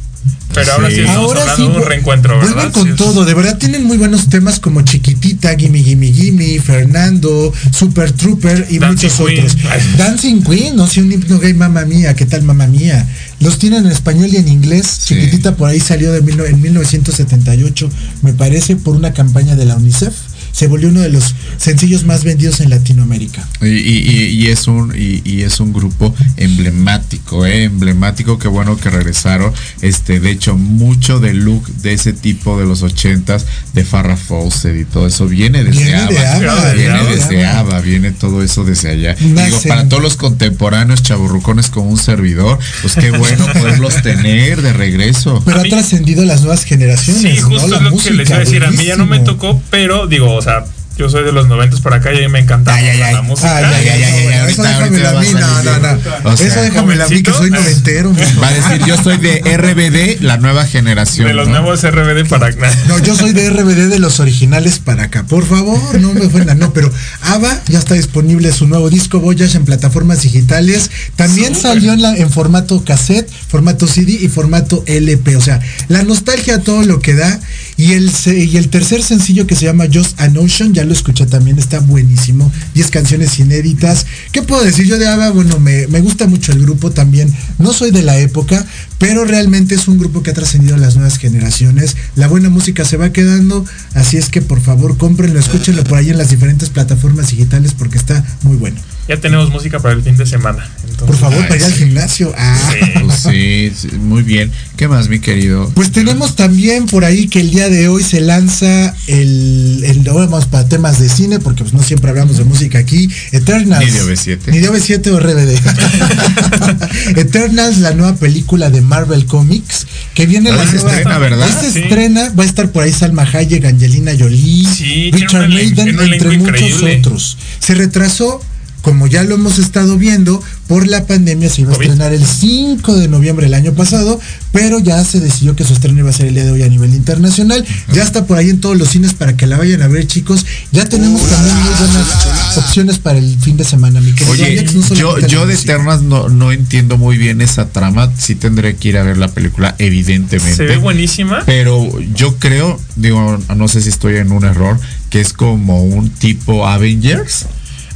Pero ahora sí estamos Ahora hablando sí, de un vu- reencuentro, ¿verdad? vuelven con Sí, todo, de verdad tienen muy buenos temas como Chiquitita, Gimme Gimme Gimme, Fernando, Super Trooper y Dancing muchos Queen. otros. Dancing Queen, no sé, un himno gay, mamá mía, ¿qué tal mamá mía? Los tienen en español y en inglés. Sí. Chiquitita por ahí salió de mil en 1978, me parece, por una campaña de la UNICEF. Se volvió uno de los sencillos más vendidos en Latinoamérica. Y, y- y- y es un y, y es un grupo emblemático, eh, emblemático, qué bueno que regresaron. Este, de hecho, mucho del look de ese tipo de los ochentas, de Farrah Fawcett y todo eso viene desde Viene de ABBA, viene viene de desde ABBA. ABBA, viene todo eso desde allá. Digo, para todos los contemporáneos chaburrucones como un servidor, pues qué bueno poderlos tener de regreso. Pero A ha trascendido las nuevas generaciones. Sí, ¿no? justo La es lo que les iba a decir. A mí ya no me tocó, pero digo, o sea, yo soy de los noventas para acá y a mí me encanta Ay, ay, ay. la música. Ay, ay, ay, ay, ay, ahorita- eso déjamelo a mí, no, no, no. decir. O sea, Eso déjamelo a mí que soy noventero. mijo. Va a decir, yo soy de RBD, la nueva generación. De los ¿no? nuevos RBD para No, yo soy de RBD de los originales para acá. Por favor, no me ofendan. No, pero ABBA ya está disponible su nuevo disco Voyage en plataformas digitales. También salió en, la, en formato cassette, formato CD y formato LP. O sea, la nostalgia a todo lo que da. Y el, y el tercer sencillo que se llama Just an Ocean, ya lo escuché también, está buenísimo. 10 canciones inéditas. ¿Qué puedo decir yo de ABBA? Bueno, me, me gusta mucho el grupo también. No soy de la época, pero realmente es un grupo que ha trascendido a las nuevas generaciones. La buena música se va quedando, así es que por favor cómprenlo, escúchenlo por ahí en las diferentes plataformas digitales porque está muy bueno. Ya tenemos música para el fin de semana. Entonces, Por favor, Ay, para ir al sí. gimnasio. Ah. Pues sí, sí, muy bien. ¿Qué más, mi querido? Pues tenemos también por ahí que el día de hoy se lanza el, el vamos para temas de cine, porque pues no siempre hablamos de música aquí. Eternals. Ni de OV7. Ni de OV7 o RBD. Eternals, la nueva película de Marvel Comics, que viene Ah, la se nueva- estrena, ¿verdad? Esta Sí. estrena, va a estar por ahí Salma Hayek, Angelina Jolie, Sí, Richard Maiden, entre muchos increíble. otros. Se retrasó como ya lo hemos estado viendo, por la pandemia se iba a COVID. estrenar el 5 de noviembre del año pasado, pero ya se decidió que su estreno iba a ser el día de hoy a nivel internacional. Ya está por ahí en todos los cines para que la vayan a ver, chicos. Ya tenemos también muy buenas opciones para el fin de semana, mi querido Oye, Alex, no yo, yo de. Eternas no, no entiendo muy bien esa trama. Sí tendré que ir a ver la película, evidentemente. Se ve buenísima. Pero yo creo, digo, no sé si estoy en un error, que es como un tipo Avengers.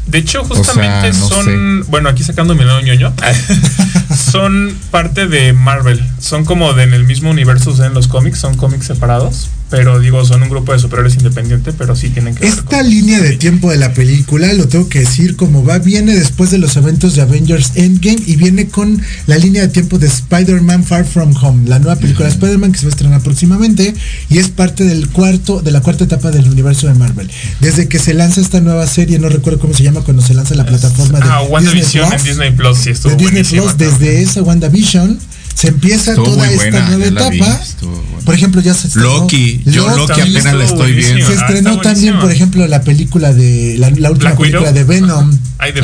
De hecho, sea, justamente no son, bueno, aquí sacando mi lado ñoño, son parte de Marvel. Son como de en el mismo universo en los cómics, son cómics separados. Pero digo, son un grupo de superhéroes independiente, pero sí tienen que ver Esta con- línea de tiempo de la película, lo tengo que decir como va, viene después de los eventos de Avengers Endgame y viene con la línea de tiempo de Spider-Man Far From Home, la nueva película de Spider-Man que se va a estrenar próximamente y es parte del cuarto, de la cuarta etapa del universo de Marvel. Desde que se lanza esta nueva serie, no recuerdo cómo se llama cuando se lanza la plataforma de Ah, WandaVision Disney en Disney Plus, sí, estuvo de Disney Plus, desde esa WandaVision se empieza Estuvo toda esta buena, nueva vi, etapa. Por ejemplo, ya se estrenó Loki, yo Loki también apenas la estoy viendo. se estrenó también, por ejemplo, la película de la, la última Black película Widow. de Venom, Ay, de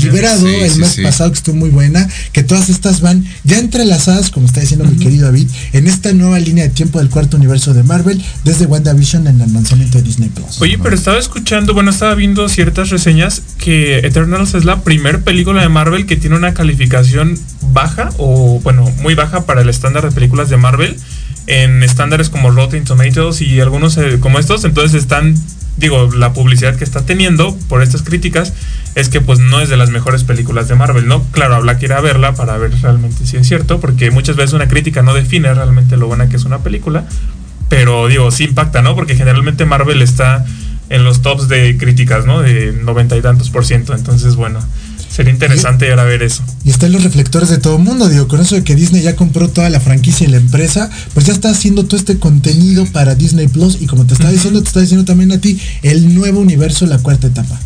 liberado Sí, el sí, mes sí. pasado que estuvo muy buena, que todas estas van ya entrelazadas, como está diciendo mi querido David, en esta nueva línea de tiempo del cuarto universo de Marvel desde WandaVision en el lanzamiento de Disney Plus. Oye, pero estaba escuchando, bueno, estaba viendo ciertas reseñas que Eternals es la primer película de Marvel que tiene una calificación baja o, bueno, muy baja para el estándar de películas de Marvel en estándares como Rotten Tomatoes y algunos eh, como estos. Entonces están, digo, la publicidad que está teniendo por estas críticas es que pues no es de las mejores películas de Marvel, ¿no? Claro, habla que ir a verla para ver realmente si es cierto, porque muchas veces una crítica no define realmente lo buena que es una película. Pero digo, sí impacta, ¿no? Porque generalmente Marvel está en los tops de críticas, ¿no? De noventa y tantos por ciento. Entonces, bueno, sería interesante ir a ver eso. Y está en los reflectores de todo el mundo, digo, con eso de que Disney ya compró toda la franquicia y la empresa, pues ya está haciendo todo este contenido para Disney Plus y como te estaba diciendo, te está diciendo también a ti, el nuevo universo, la cuarta etapa.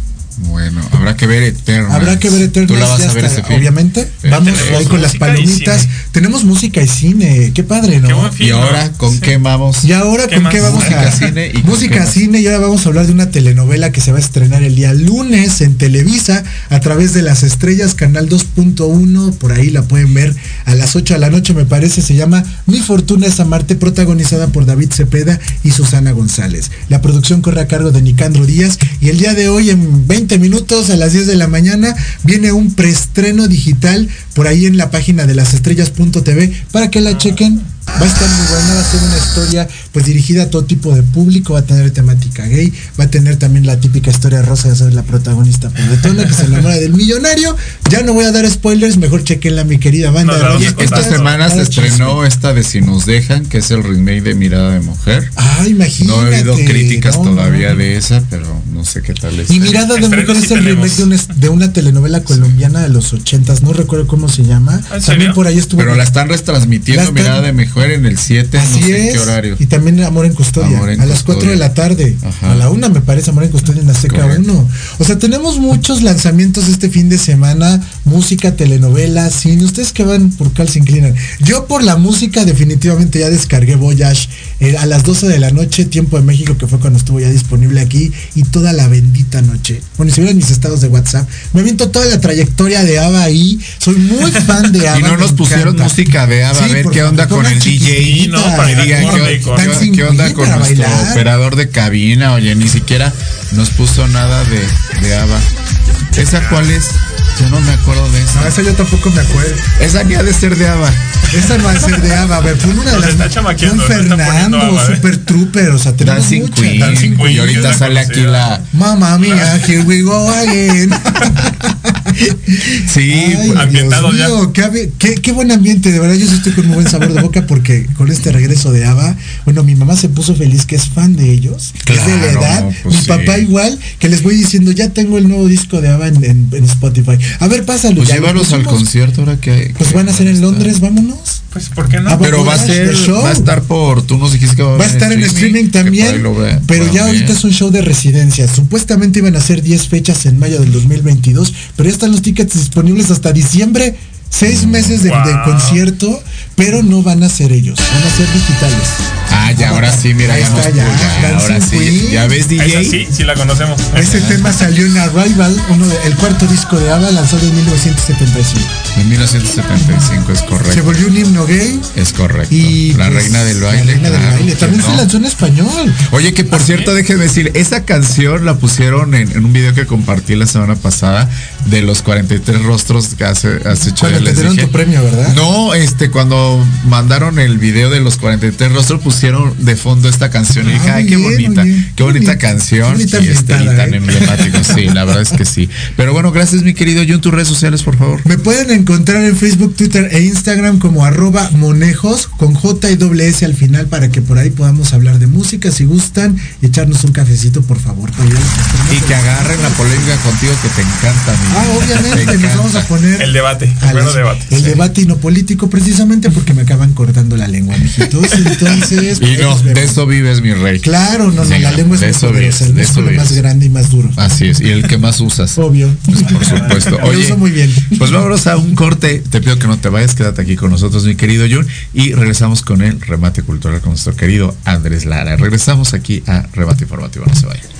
Bueno, habrá que ver Eternals. Habrá que ver Eternals ¿Tú la vas ya a ver está, ese obviamente. Vamos ahí con las y palomitas. Tenemos música y cine. Qué padre, ¿no? Qué buen fin, Y ahora, ¿con Sí. qué vamos? Y ahora ¿Qué con más? qué vamos Música, a cine y música, cine y ahora vamos a hablar de una telenovela que se va a estrenar el día lunes en Televisa a través de las estrellas canal 2.1 por ahí la pueden ver a las 8 de la noche me parece se llama Mi fortuna es amarte protagonizada por David Cepeda y Susana González la producción corre a cargo de Nicandro Díaz y el día de hoy en 20 minutos a las 10 de la mañana viene un preestreno digital por ahí en la página de las estrellas.tv para que la chequen Va a estar muy buena, va a ser una historia pues dirigida a todo tipo de público, va a tener temática gay, va a tener también la típica historia rosa de ser la protagonista pobretona que se enamora del millonario. Ya no voy a dar spoilers, mejor chequenla mi querida banda. No, a Esta semana se Ah, estrenó esta de Si nos dejan, que es el remake de Mirada de Mujer. Ah, imagínate. No he oído críticas no, todavía no. de esa, pero no sé qué tal es. Y Mirada de Mujer es el remake de una, de una telenovela colombiana de los ochentas, no recuerdo cómo se llama. ¿En También por ahí estuvo. Pero la están retransmitiendo La están- Mirada de Mujer en el 7, no Así sé en es. qué horario. Y también Amor en Custodia. Amor en a las Custodia. 4 de la tarde. Ajá. A la 1 me parece Amor en Custodia en la Seca Correcto. 1. O sea, tenemos muchos lanzamientos este fin de semana. Música, telenovelas, cine. ¿Ustedes que van por cuál se inclinan? Yo por la música definitivamente ya descargué Voyage eh, a las 12 de la noche, tiempo de México, que fue cuando estuvo ya disponible aquí. Y toda la bendita noche. Bueno, y si vieron mis estados de WhatsApp, me aviento toda la trayectoria de ABBA ahí. Soy muy fan de ABBA. Y no nos pusieron encanta. música de ABBA, a Sí, ver por qué onda con el DJ. no, para Que ir qué, onda con nuestro bailar. operador de cabina. Oye, ni siquiera nos puso nada de, de ABBA. ¿Esa cuál es? Yo no me acuerdo de No, esa. esa yo tampoco me acuerdo. Esa ni ha de ser de ABBA. Esa no va a ser de ABBA, a ver, fue una de las. está chamaqueando, está Fernando, ¿eh? Super Trooper, o sea, tenemos Dancing muchas. Queen. Dancing Queen, Y ahorita sale aquí la. Mamma mía, here we go again. Sí, Ay, ambientado Dios ya. mío, qué, qué- qué buen ambiente, de verdad yo sí estoy con muy buen sabor de boca porque con este regreso de ABBA, bueno, mi mamá se puso feliz que es fan de ellos, que es de la Claro, edad, pues mi sí. papá igual, que les voy diciendo, ya tengo el nuevo disco de en, en- en Spotify. A ver, pásalo. Pues ya lo llévalos al concierto ahora que. Pues que van a ser en estar. Londres, vámonos. Pues, ¿por qué no? Ah, Pero va a ser, show. va a estar por, tú nos dijiste que va a, Va a estar en streaming también, pero ya ver. ahorita es un show de residencia. Supuestamente iban a ser 10 fechas en mayo del 2022, pero ya están los tickets disponibles hasta diciembre. Seis meses de, concierto, pero no van a ser ellos, van a ser digitales. Ah, ya, ahora sí, mira, Ahí ya nos está, ya, ya, ahora sí. Queen. Ya ves, Esa DJ. sí, sí la conocemos. Ese tema salió en Arrival, uno de- el cuarto disco de ABBA lanzado en 1975. En 1975 es correcto. Se volvió un himno gay Es correcto. y la pues, reina del la baile. reina del baile. También no. se lanzó en español. Oye, que por cierto, déjeme decir, esa canción la pusieron en, en un video que compartí la semana pasada de los 43 rostros que hace, hace hecho. Cuando te dieron tu premio, ¿verdad? No, este, cuando mandaron el video de los 43 rostros, pusieron de fondo esta canción y Ah, dije, ay, muy qué bien, bonita, bien. qué Qué bonita canción qué bonita y, este, y tan ¿eh? emblemático, sí, la verdad es que sí. Pero bueno, gracias mi querido John, tus redes sociales, por favor. Me pueden encontrar en Facebook, Twitter e Instagram como arroba monejos con J y doble S al final para que por ahí podamos hablar de música si gustan y echarnos un cafecito por favor. Y que agarren la polémica contigo que te encanta, mi Ah, Te obviamente, nos vamos a poner El debate, el las- debate. el debate y no político precisamente porque me acaban cortando la lengua, mijitos. Entonces, Y pues, no, nos de eso vives, mi rey. Claro, no, no, Sí, la lengua es de eso poderosa, el de eso más grande y más duro. Así es, y el que más usas. Obvio. Por supuesto. Lo Oye, uso muy bien. Pues vámonos a un corte. Te pido que no te vayas, quédate aquí con nosotros, mi querido Jun. Y regresamos con el remate cultural con nuestro querido Andrés Lara. Regresamos aquí a Remate Informativo. No se vayan.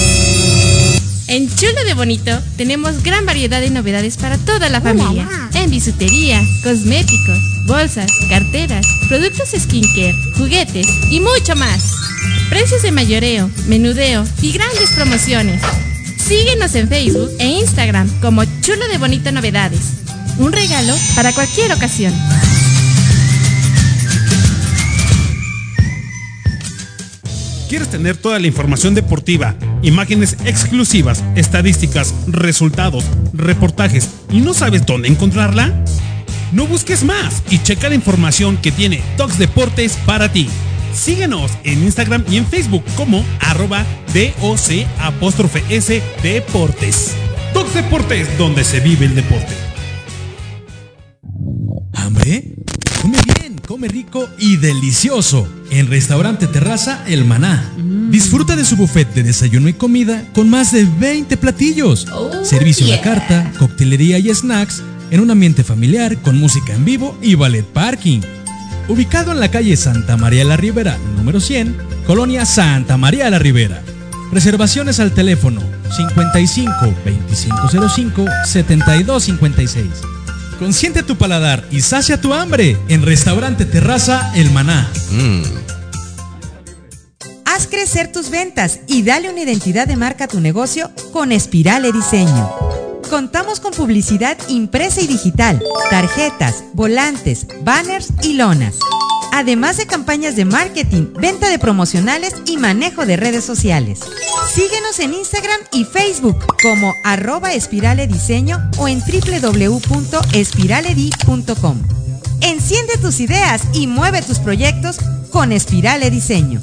En Chulo de Bonito tenemos gran variedad de novedades para toda la familia. En bisutería, cosméticos, bolsas, carteras, productos skincare, juguetes y mucho más. Precios de mayoreo, menudeo y grandes promociones. Síguenos en Facebook e Instagram como Chulo de Bonito Novedades. Un regalo para cualquier ocasión. ¿Quieres tener toda la información deportiva, imágenes exclusivas, estadísticas, resultados, reportajes y no sabes dónde encontrarla? No busques más y checa la información que tiene Tox Deportes para ti. Síguenos en Instagram y en Facebook como arroba DOC apóstrofe S Deportes. Doc Deportes, donde se vive el deporte. ¿Hambre? Come rico y delicioso. En Restaurante Terraza El Maná. Disfruta de su buffet de desayuno y comida con más de 20 platillos. Servicio a la carta, coctelería y snacks en un ambiente familiar con música en vivo y ballet parking. Ubicado en la calle Santa María la Ribera, número 100, Colonia Santa María la Ribera. Reservaciones al teléfono 55 2505 7256. Consiente tu paladar y sacia tu hambre en Restaurante Terraza El Maná. Haz crecer tus ventas y dale una identidad de marca a tu negocio con Espirale Diseño. Contamos con publicidad impresa y digital, tarjetas, volantes, banners y lonas. Además de campañas de marketing, venta de promocionales y manejo de redes sociales. Síguenos en Instagram y Facebook como arroba espirale diseño o en www.espiraledi.com. Enciende tus ideas y mueve tus proyectos con Espirale Diseño.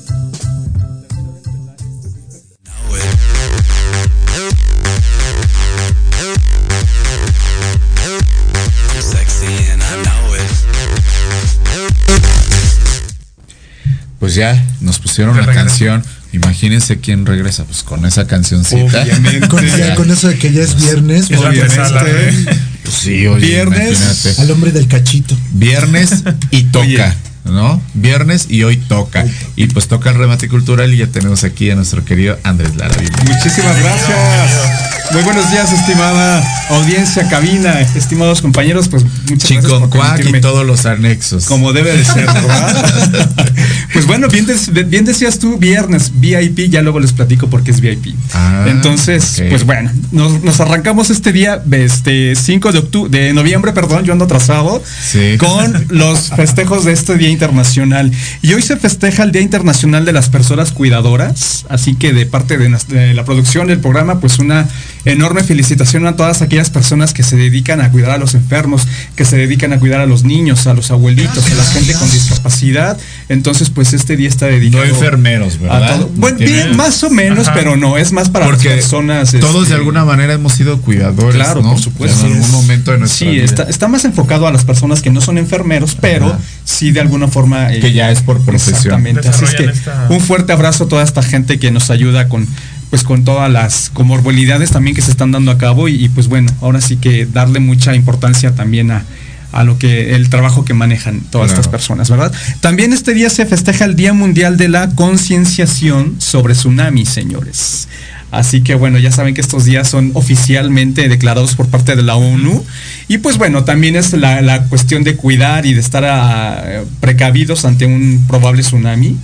Pues ya nos pusieron la canción. Imagínense quién regresa, pues con esa cancioncita. Obviamente. Con, ya con eso de que ya es viernes. Es la obviamente. ¿eh? Pues sí, oye, Viernes imagínate. al hombre del cachito. Viernes y toca, ¿no? Viernes y hoy toca. Y pues toca el remate cultural y ya tenemos aquí a nuestro querido Andrés Lara. Muchísimas gracias. Muy buenos días, estimada audiencia, cabina, estimados compañeros. Pues muchas gracias por permitirme, y todos los anexos. como debe de ser, ¿verdad? pues bueno, bien, bien decías tú, viernes, VIP, ya luego les platico por qué es VIP. Ah, Entonces, pues bueno, nos, nos arrancamos este día, este 5 de octubre, de noviembre, perdón, yo ando atrasado, Sí. con los festejos de este Día Internacional. Y hoy se festeja el Día Internacional de las Personas Cuidadoras, así que de parte de la producción del programa, pues una enorme felicitación a todas aquellas personas que se dedican a cuidar a los enfermos, que se dedican a cuidar a los niños, a los abuelitos, a la gente con discapacidad. Entonces, pues este día está dedicado No enfermeros, a ¿verdad? todo. Bueno, bien, más o menos, Ajá. pero no, es más para Porque las personas. todos este, de alguna manera hemos sido cuidadores, Claro, ¿no? por supuesto. En algún momento de nuestra Sí, vida. está, está más enfocado a las personas que no son enfermeros, pero Ajá. sí de alguna forma. eh, Que ya es por profesión. Exactamente. Así es que esta- un fuerte abrazo a toda esta gente que nos ayuda con pues con todas las comorbilidades también que se están dando a cabo y, y, pues bueno, ahora sí que darle mucha importancia también a, a lo que el trabajo que manejan todas Claro. estas personas, ¿verdad? También este día se festeja el Día Mundial de la Concienciación sobre Tsunamis, señores. Así que bueno, ya saben que estos días son oficialmente declarados por parte de la ONU. Y pues bueno, también es la, la cuestión de cuidar y de estar ah, precavidos ante un probable tsunami.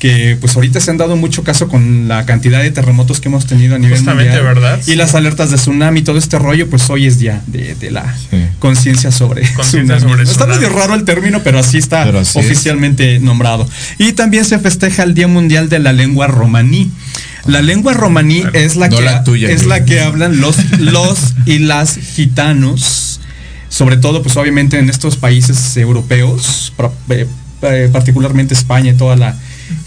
Que pues ahorita se han dado mucho caso con la cantidad de terremotos que hemos tenido a nivel Justamente, mundial. ¿verdad? Y las alertas de tsunami, todo este rollo, pues hoy es día de, de la Sí. conciencia sobre Conciencia tsunami. sobre Está medio raro el término, pero así está Pero así es. oficialmente nombrado. Y también se festeja el Día Mundial de la Lengua Romaní. La lengua romaní es la No que la tuya, es la que hablan los los y las gitanos, sobre todo pues obviamente en estos países europeos, eh, eh, particularmente España y toda la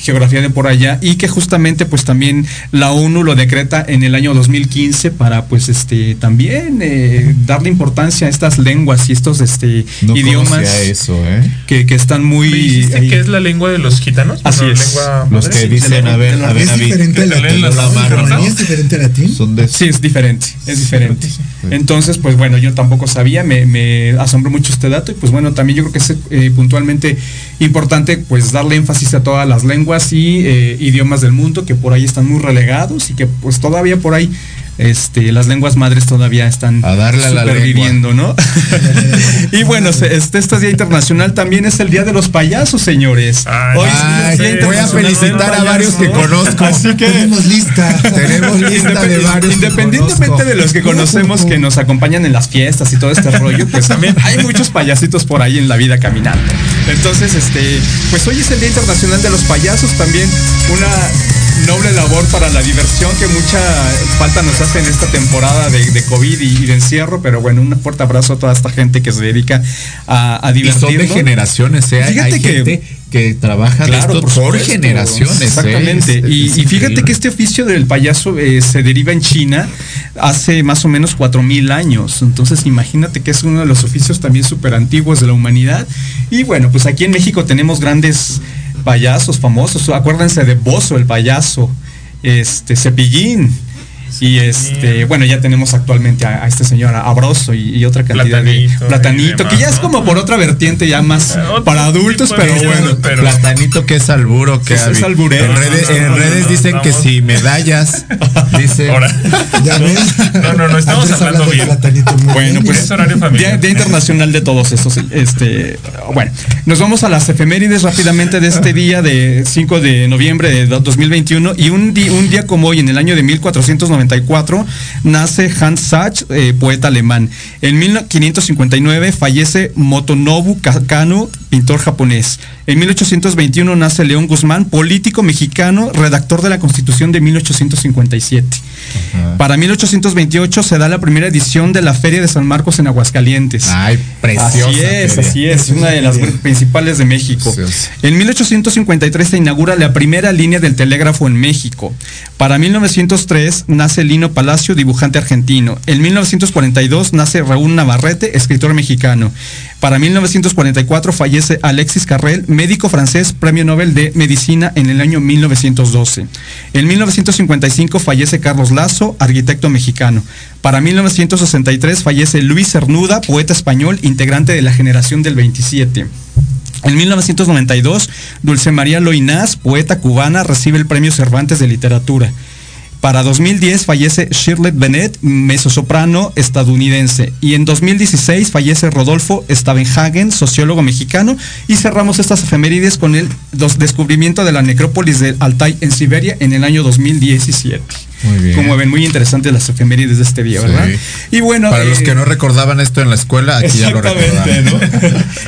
geografía de por allá y que justamente pues también la ONU lo decreta en el año 2015 para pues este también eh, darle importancia a estas lenguas y estos este No idiomas eso, ¿eh? que, que están muy ¿Me dijiste ahí. que es la lengua de los gitanos? Así Bueno, es. lengua Los madre. que dicen, a ver, a ver, ¿Es a diferente leen latín? Son de Sí, es diferente, es diferente. Sí. Entonces, pues bueno, yo tampoco sabía, me, me asombró mucho este dato y pues bueno, también yo creo que es eh, puntualmente importante pues darle énfasis a todas las lenguas y eh, idiomas del mundo que por ahí están muy relegados y que pues todavía por ahí este, las lenguas madres todavía están A darle a la superviviendo, ¿no? y bueno, este, este día internacional también es el día de los payasos, señores. Ay, Hoy Ay, es el Día voy a felicitar a varios que conozco. Así que Tenemos lista. Tenemos lista de varios. Independientemente de los que conocemos que nos acompañan en las fiestas y todo este rollo, pues también hay muchos payasitos por ahí en la vida caminando. Entonces, este, pues hoy es el Día Internacional de los Payasos, también una noble labor para la diversión que mucha falta nos hace en esta temporada de, de COVID y, y de encierro, pero bueno, un fuerte abrazo a toda esta gente que se dedica a, a Y son de divertirnos. generaciones, ¿eh? Fíjate hay que- gente que trabaja de Claro, esto por por, generaciones. ¿eh? Exactamente. Es- y, es y fíjate que este oficio del payaso eh, se deriva en China hace más o menos cuatro mil años. Entonces imagínate que es uno de los oficios también súper antiguos de la humanidad. Y bueno, pues aquí en México tenemos grandes payasos famosos. Acuérdense de Bozo, el payaso, este Cepillín. Y este, bueno, ya tenemos actualmente a, a este señor Abroso y, y otra cantidad Platanito de platanito, demás, que ya es como por otra vertiente ya más Otro para adultos, pero bueno. pero- Platanito que es alburo, que Sí, es alburero. En redes, No, no, en no, redes no, dicen que si medallas. Ahora. Ya ven. No, no, no, estamos hablando de bien. platanito muy Bueno, pues Es horario familiar. Día, Día Internacional de todos esos. Este, bueno, nos vamos a las efemérides rápidamente de este día de 5 de noviembre de do- 2021 y un, di- un día como hoy, en el año de 1494, nace Hans Sachs, eh, poeta alemán. En 1559 fallece Motonobu Ka- Kano, pintor japonés. En 1821 nace León Guzmán, político mexicano, redactor de la Constitución de 1857. Para 1828 se da la primera edición de la Feria de San Marcos en Aguascalientes. Ay, preciosa. Así es, feria. así es, una de las principales de México. Preciosa. En 1853 se inaugura la primera línea del telégrafo en México. Para 1903 nace Lino Palacio, dibujante argentino. En 1942 nace Raúl Navarrete, escritor mexicano. Para 1944 fallece Alexis Carrel, médico francés, premio Nobel de Medicina en el año 1912. En 1955 fallece Carlos Lazo, arquitecto mexicano. Para 1963 fallece Luis Cernuda, poeta español, integrante de la generación del 27. En 1992, Dulce María Loinás, poeta cubana, recibe el Premio Cervantes de Literatura. Para 2010 fallece Shirley Bennett, mezzosoprano estadounidense. Y en 2016 fallece Rodolfo Stavenhagen, sociólogo mexicano. Y cerramos estas efemérides con el descubrimiento de la necrópolis del Altai en Siberia en el año 2017. Como ven, muy interesantes las efemérides de este día, ¿verdad? Sí. Y bueno, Para los eh, que no recordaban esto en la escuela, aquí ya lo recordaban. ¿no?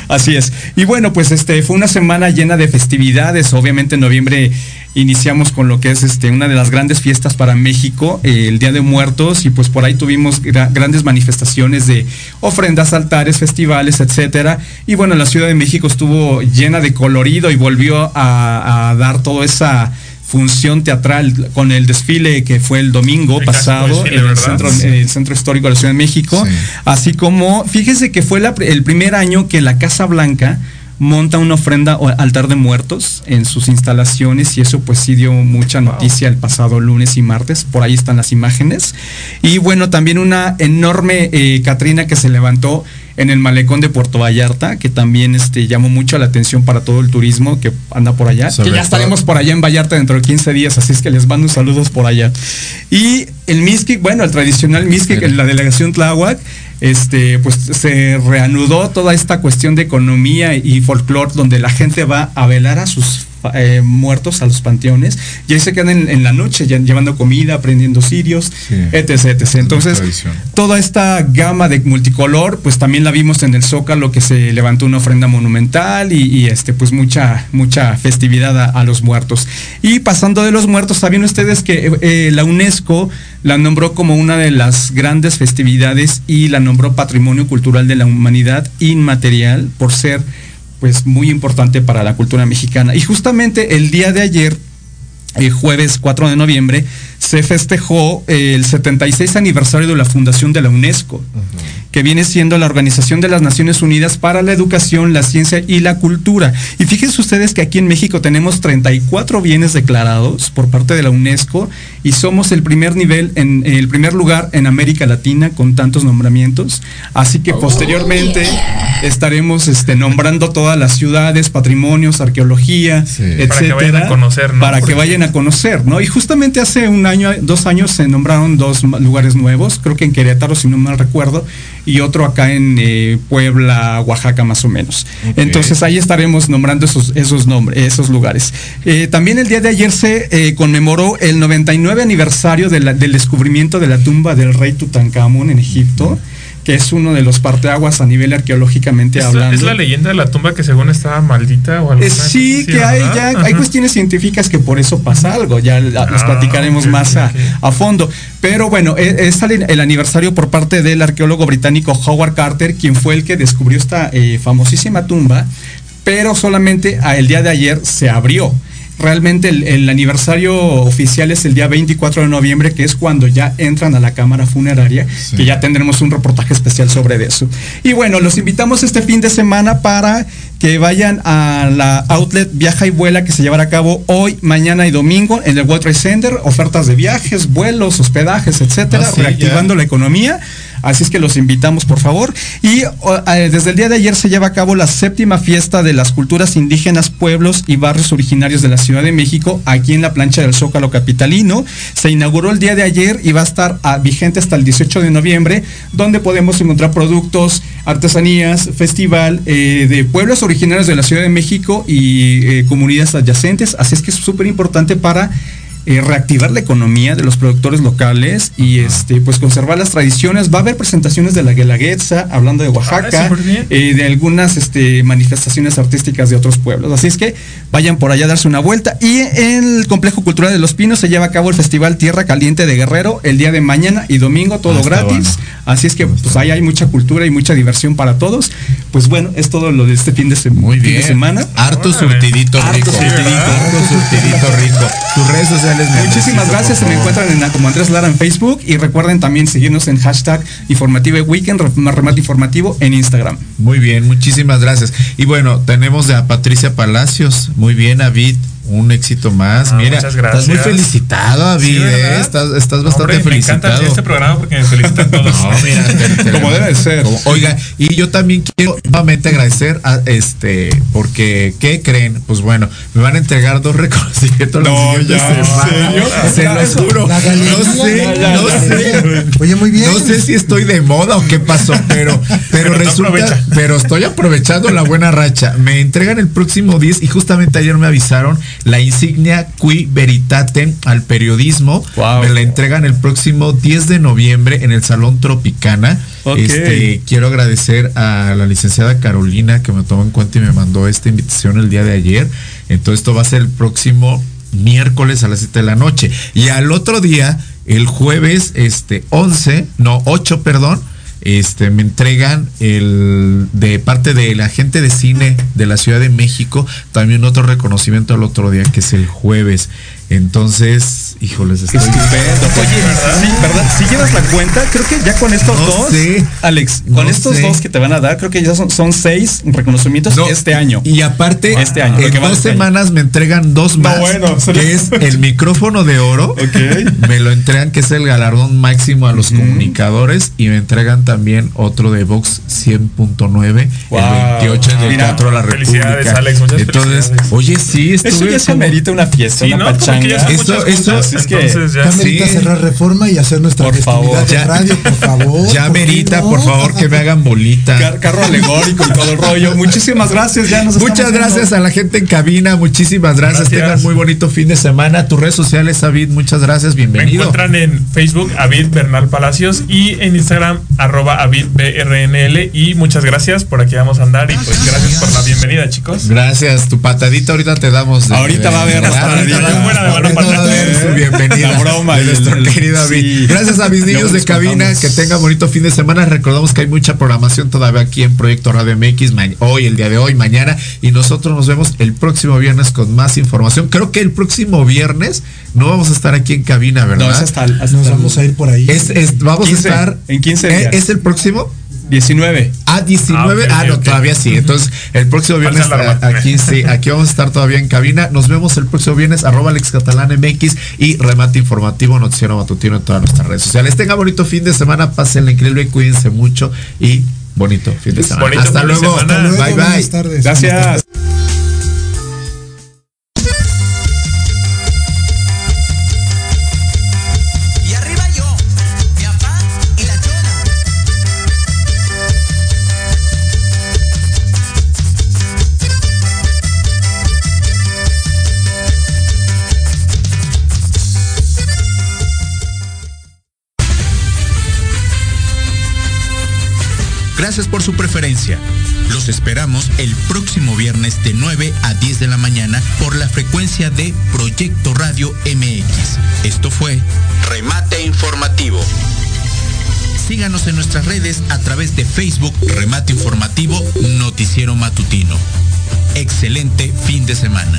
Así es. Y bueno, pues este fue una semana llena de festividades. Obviamente en noviembre iniciamos con lo que es este una de las grandes fiestas para México, eh, el Día de Muertos, y pues por ahí tuvimos gra- grandes manifestaciones de ofrendas, altares, festivales, etcétera. Y bueno, la Ciudad de México estuvo llena de colorido y volvió a, a dar toda esa función teatral con el desfile que fue el domingo El pasado desfile, en el centro, Sí. en el centro histórico de la Ciudad de México. Sí. Así como, fíjese que fue la el primer año que la Casa Blanca monta una ofrenda o altar de muertos en sus instalaciones y eso pues sí dio mucha noticia el pasado lunes y martes, por ahí están las imágenes. Y bueno, también una enorme eh, Catrina que se levantó en el malecón de Puerto Vallarta, que también este, llamó mucho la atención para todo el turismo que anda por allá. Sobre que ya estaremos por allá en Vallarta dentro de 15 días, así es que les mando saludos por allá. Y el Miskik, bueno, el tradicional Miskik, en la delegación Tláhuac, este, pues se reanudó toda esta cuestión de economía y folclore, donde la gente va a velar a sus eh, muertos a los panteones y ahí se quedan en, en la noche ya- llevando comida, prendiendo cirios, Sí. etc, etc. Entonces, toda esta gama de multicolor, pues también la vimos en el Zócalo que se levantó una ofrenda monumental y, y, este, pues mucha, mucha festividad a, a los muertos. Y pasando de los muertos, ¿saben ustedes que eh, la UNESCO la nombró como una de las grandes festividades y la nombró Patrimonio Cultural de la Humanidad Inmaterial por ser pues muy importante para la cultura mexicana. Y justamente el día de ayer, el jueves 4 de noviembre, se festejó el 76 aniversario de la fundación de la UNESCO, que viene siendo la Organización de las Naciones Unidas para la Educación, la Ciencia y la Cultura. Y fíjense ustedes que aquí en México tenemos 34 bienes declarados por parte de la UNESCO y somos el primer nivel, en el primer lugar en América Latina con tantos nombramientos. Así que posteriormente estaremos este, nombrando todas las ciudades, patrimonios, arqueología, Sí. etcétera. Para que vayan a conocer, ¿no? Para que vayan a conocer, ¿no? Y justamente hace un año, dos años se nombraron dos lugares nuevos, creo que en Querétaro, si no mal recuerdo, y otro acá en eh, Puebla, Oaxaca, más o menos. Entonces ahí estaremos nombrando esos, esos nombres, esos lugares. Eh, también el día de ayer se eh, conmemoró el 99 aniversario de la- del descubrimiento de la tumba del rey Tutankamón en Egipto que es uno de los parteaguas a nivel arqueológicamente ¿Es, hablando. es la leyenda de la tumba que según estaba maldita o algo Eh, sí, que hay, ya, hay cuestiones científicas que por eso pasa algo, ya la- los Ah, platicaremos más a, fondo. Pero bueno, e- es el, aniversario por parte del arqueólogo británico Howard Carter, quien fue el que descubrió esta eh, famosísima tumba, pero solamente a el día de ayer se abrió. Realmente el, el aniversario oficial es el día 24 de noviembre, que es cuando ya entran a la cámara funeraria, que ya tendremos un reportaje especial sobre eso. Y bueno, los invitamos este fin de semana para que vayan a la outlet Viaja y Vuela que se llevará a cabo hoy, mañana y domingo en el World Trade Center, ofertas de viajes, vuelos, hospedajes, etcétera, Ah, sí, reactivando la economía. Así es que los invitamos, por favor. Y eh, desde el día de ayer se lleva a cabo la séptima fiesta de las culturas indígenas, pueblos y barrios originarios de la Ciudad de México, aquí en la plancha del Zócalo Capitalino. Se inauguró el día de ayer y va a estar ah, vigente hasta el 18 de noviembre, donde podemos encontrar productos, artesanías, festival eh, de pueblos originarios de la Ciudad de México y eh, comunidades adyacentes. Así es que es súper importante para eh, reactivar la economía de los productores locales y este pues conservar las tradiciones. Va a haber presentaciones de la Guelaguetza, hablando de Oaxaca, súper bien. eh, de algunas este, manifestaciones artísticas de otros pueblos. Así es que vayan por allá a darse una vuelta. Y en el Complejo Cultural de Los Pinos se lleva a cabo el Festival Tierra Caliente de Guerrero el día de mañana y domingo, todo Ah, gratis. bueno. Así es que pues ahí hay mucha cultura y mucha diversión para todos. Pues bueno, es todo lo de este fin de, se- Muy fin de bien. semana. Harto surtidito rico. Harto surtidito rico. Tus redes sociales. Muchísimas gracias, se me encuentran en, como Andrés Lara en Facebook y recuerden también seguirnos en hashtag informativo weekend, re- remate informativo en Instagram. Muy bien, muchísimas gracias. Y bueno, tenemos a Patricia Palacios. Muy bien, David. Un éxito más. Ah, Mira, muchas estás muy gracias. felicitado, David. Sí. ¿eh? Estás, estás No, bastante hombre, me felicitado. encanta este programa porque me felicitan todos. No, mira, te- te- Como debe de ser. como- oiga, y yo también quiero nuevamente agradecer a este, porque, ¿qué creen? Pues bueno, me van a entregar dos reconocimientos No, ya, ¿en semana. serio? Se los juro. La galería. No sé, Ya, ya, no ya. sé. Oye, muy bien. No sé si estoy de moda o qué pasó, pero, pero, Pero resulta, aprovecha. pero estoy aprovechando la buena racha. Me entregan el próximo 10 y justamente ayer me avisaron la insignia Qui Veritatem al periodismo. Wow. Me la entregan el próximo 10 de noviembre en el Salón Tropicana. Este, quiero agradecer a la licenciada Carolina que me tomó en cuenta y me mandó esta invitación el día de ayer. Entonces esto va a ser el próximo miércoles a las 7 de la noche. Y al otro día, el jueves este 11, no, 8, perdón, este me entregan el de parte de la gente de cine de la Ciudad de México también otro reconocimiento al otro día que es el jueves. Entonces, híjoles, estoy Estupendo. Oye, sí, ¿verdad? Si llevas la cuenta, creo que ya con estos No dos, sé. Alex, No con estos sé. dos que te van a dar, creo que ya son, son seis reconocimientos No, este año. Y aparte, Este año, en dos este año. semanas me entregan dos No, más, bueno, se que es el micrófono de oro. Ok. Me lo entregan, que es el galardón máximo a los comunicadores. Y me entregan también otro de Vox 100.9, Wow. el 28 en el Mira, Teatro de la felicidades, República. Alex, Entonces, oye, sí, Eso estuve ya se como- amerita una fiesta, Sí, una ya pachanga. Eso- eso- es que- entonces ya- Ya merita Sí. cerrar reforma y hacer nuestra Por festividad favor. de Ya- radio, por favor. Ya ¿por qué merita, no? por favor, que me hagan bolita. Car- carro alegórico y todo el rollo. Muchísimas gracias, ya nos Muchas gracias viendo. a la gente en cabina, muchísimas gracias. Gracias. Tengan muy bonito fin de semana. Tus redes sociales, David, muchas gracias, Me bienvenido. encuentran en Facebook Avid Bernal Palacios y en Instagram arroba Avid BRNL y muchas gracias por aquí vamos a andar y pues gracias por la bienvenida chicos. Gracias, tu patadita ahorita te damos. de- Ahorita va a haber la Ahorita patadita. va- Buena de balón bienvenida. La broma de nuestro el- querido David. sí. Gracias a mis niños de cabina, contamos. que tengan bonito fin de semana. Recordamos que hay mucha programación todavía aquí en Proyecto Radio MX, hoy, el día de hoy, mañana. Y nosotros nos vemos el próximo viernes con más información. Creo que el próximo viernes no vamos a estar aquí en cabina, ¿verdad? No, es hasta, el- hasta Nos el- vamos a ir por ahí. Es- es- vamos 15, a estar en 15 ¿Eh? días. ¿Es el próximo? 19. Ah, 19. Ah, Ah, no, todavía sí. Entonces, el próximo viernes a- aquí sí, aquí vamos a estar todavía en cabina. Nos vemos el próximo viernes, arroba Alex Catalán MX y remate informativo, noticiero matutino en todas nuestras redes sociales. Tenga bonito fin de semana, pásenla increíble, cuídense mucho y bonito fin de semana. Bonito Hasta luego. semana. Hasta luego, Bye bye. buenas tardes. Gracias. Gracias por su preferencia. Los esperamos el próximo viernes de 9 a 10 de la mañana por la frecuencia de Proyecto Radio MX. Esto fue Remate Informativo. Síganos en nuestras redes a través de Facebook Remate Informativo Noticiero Matutino. Excelente fin de semana.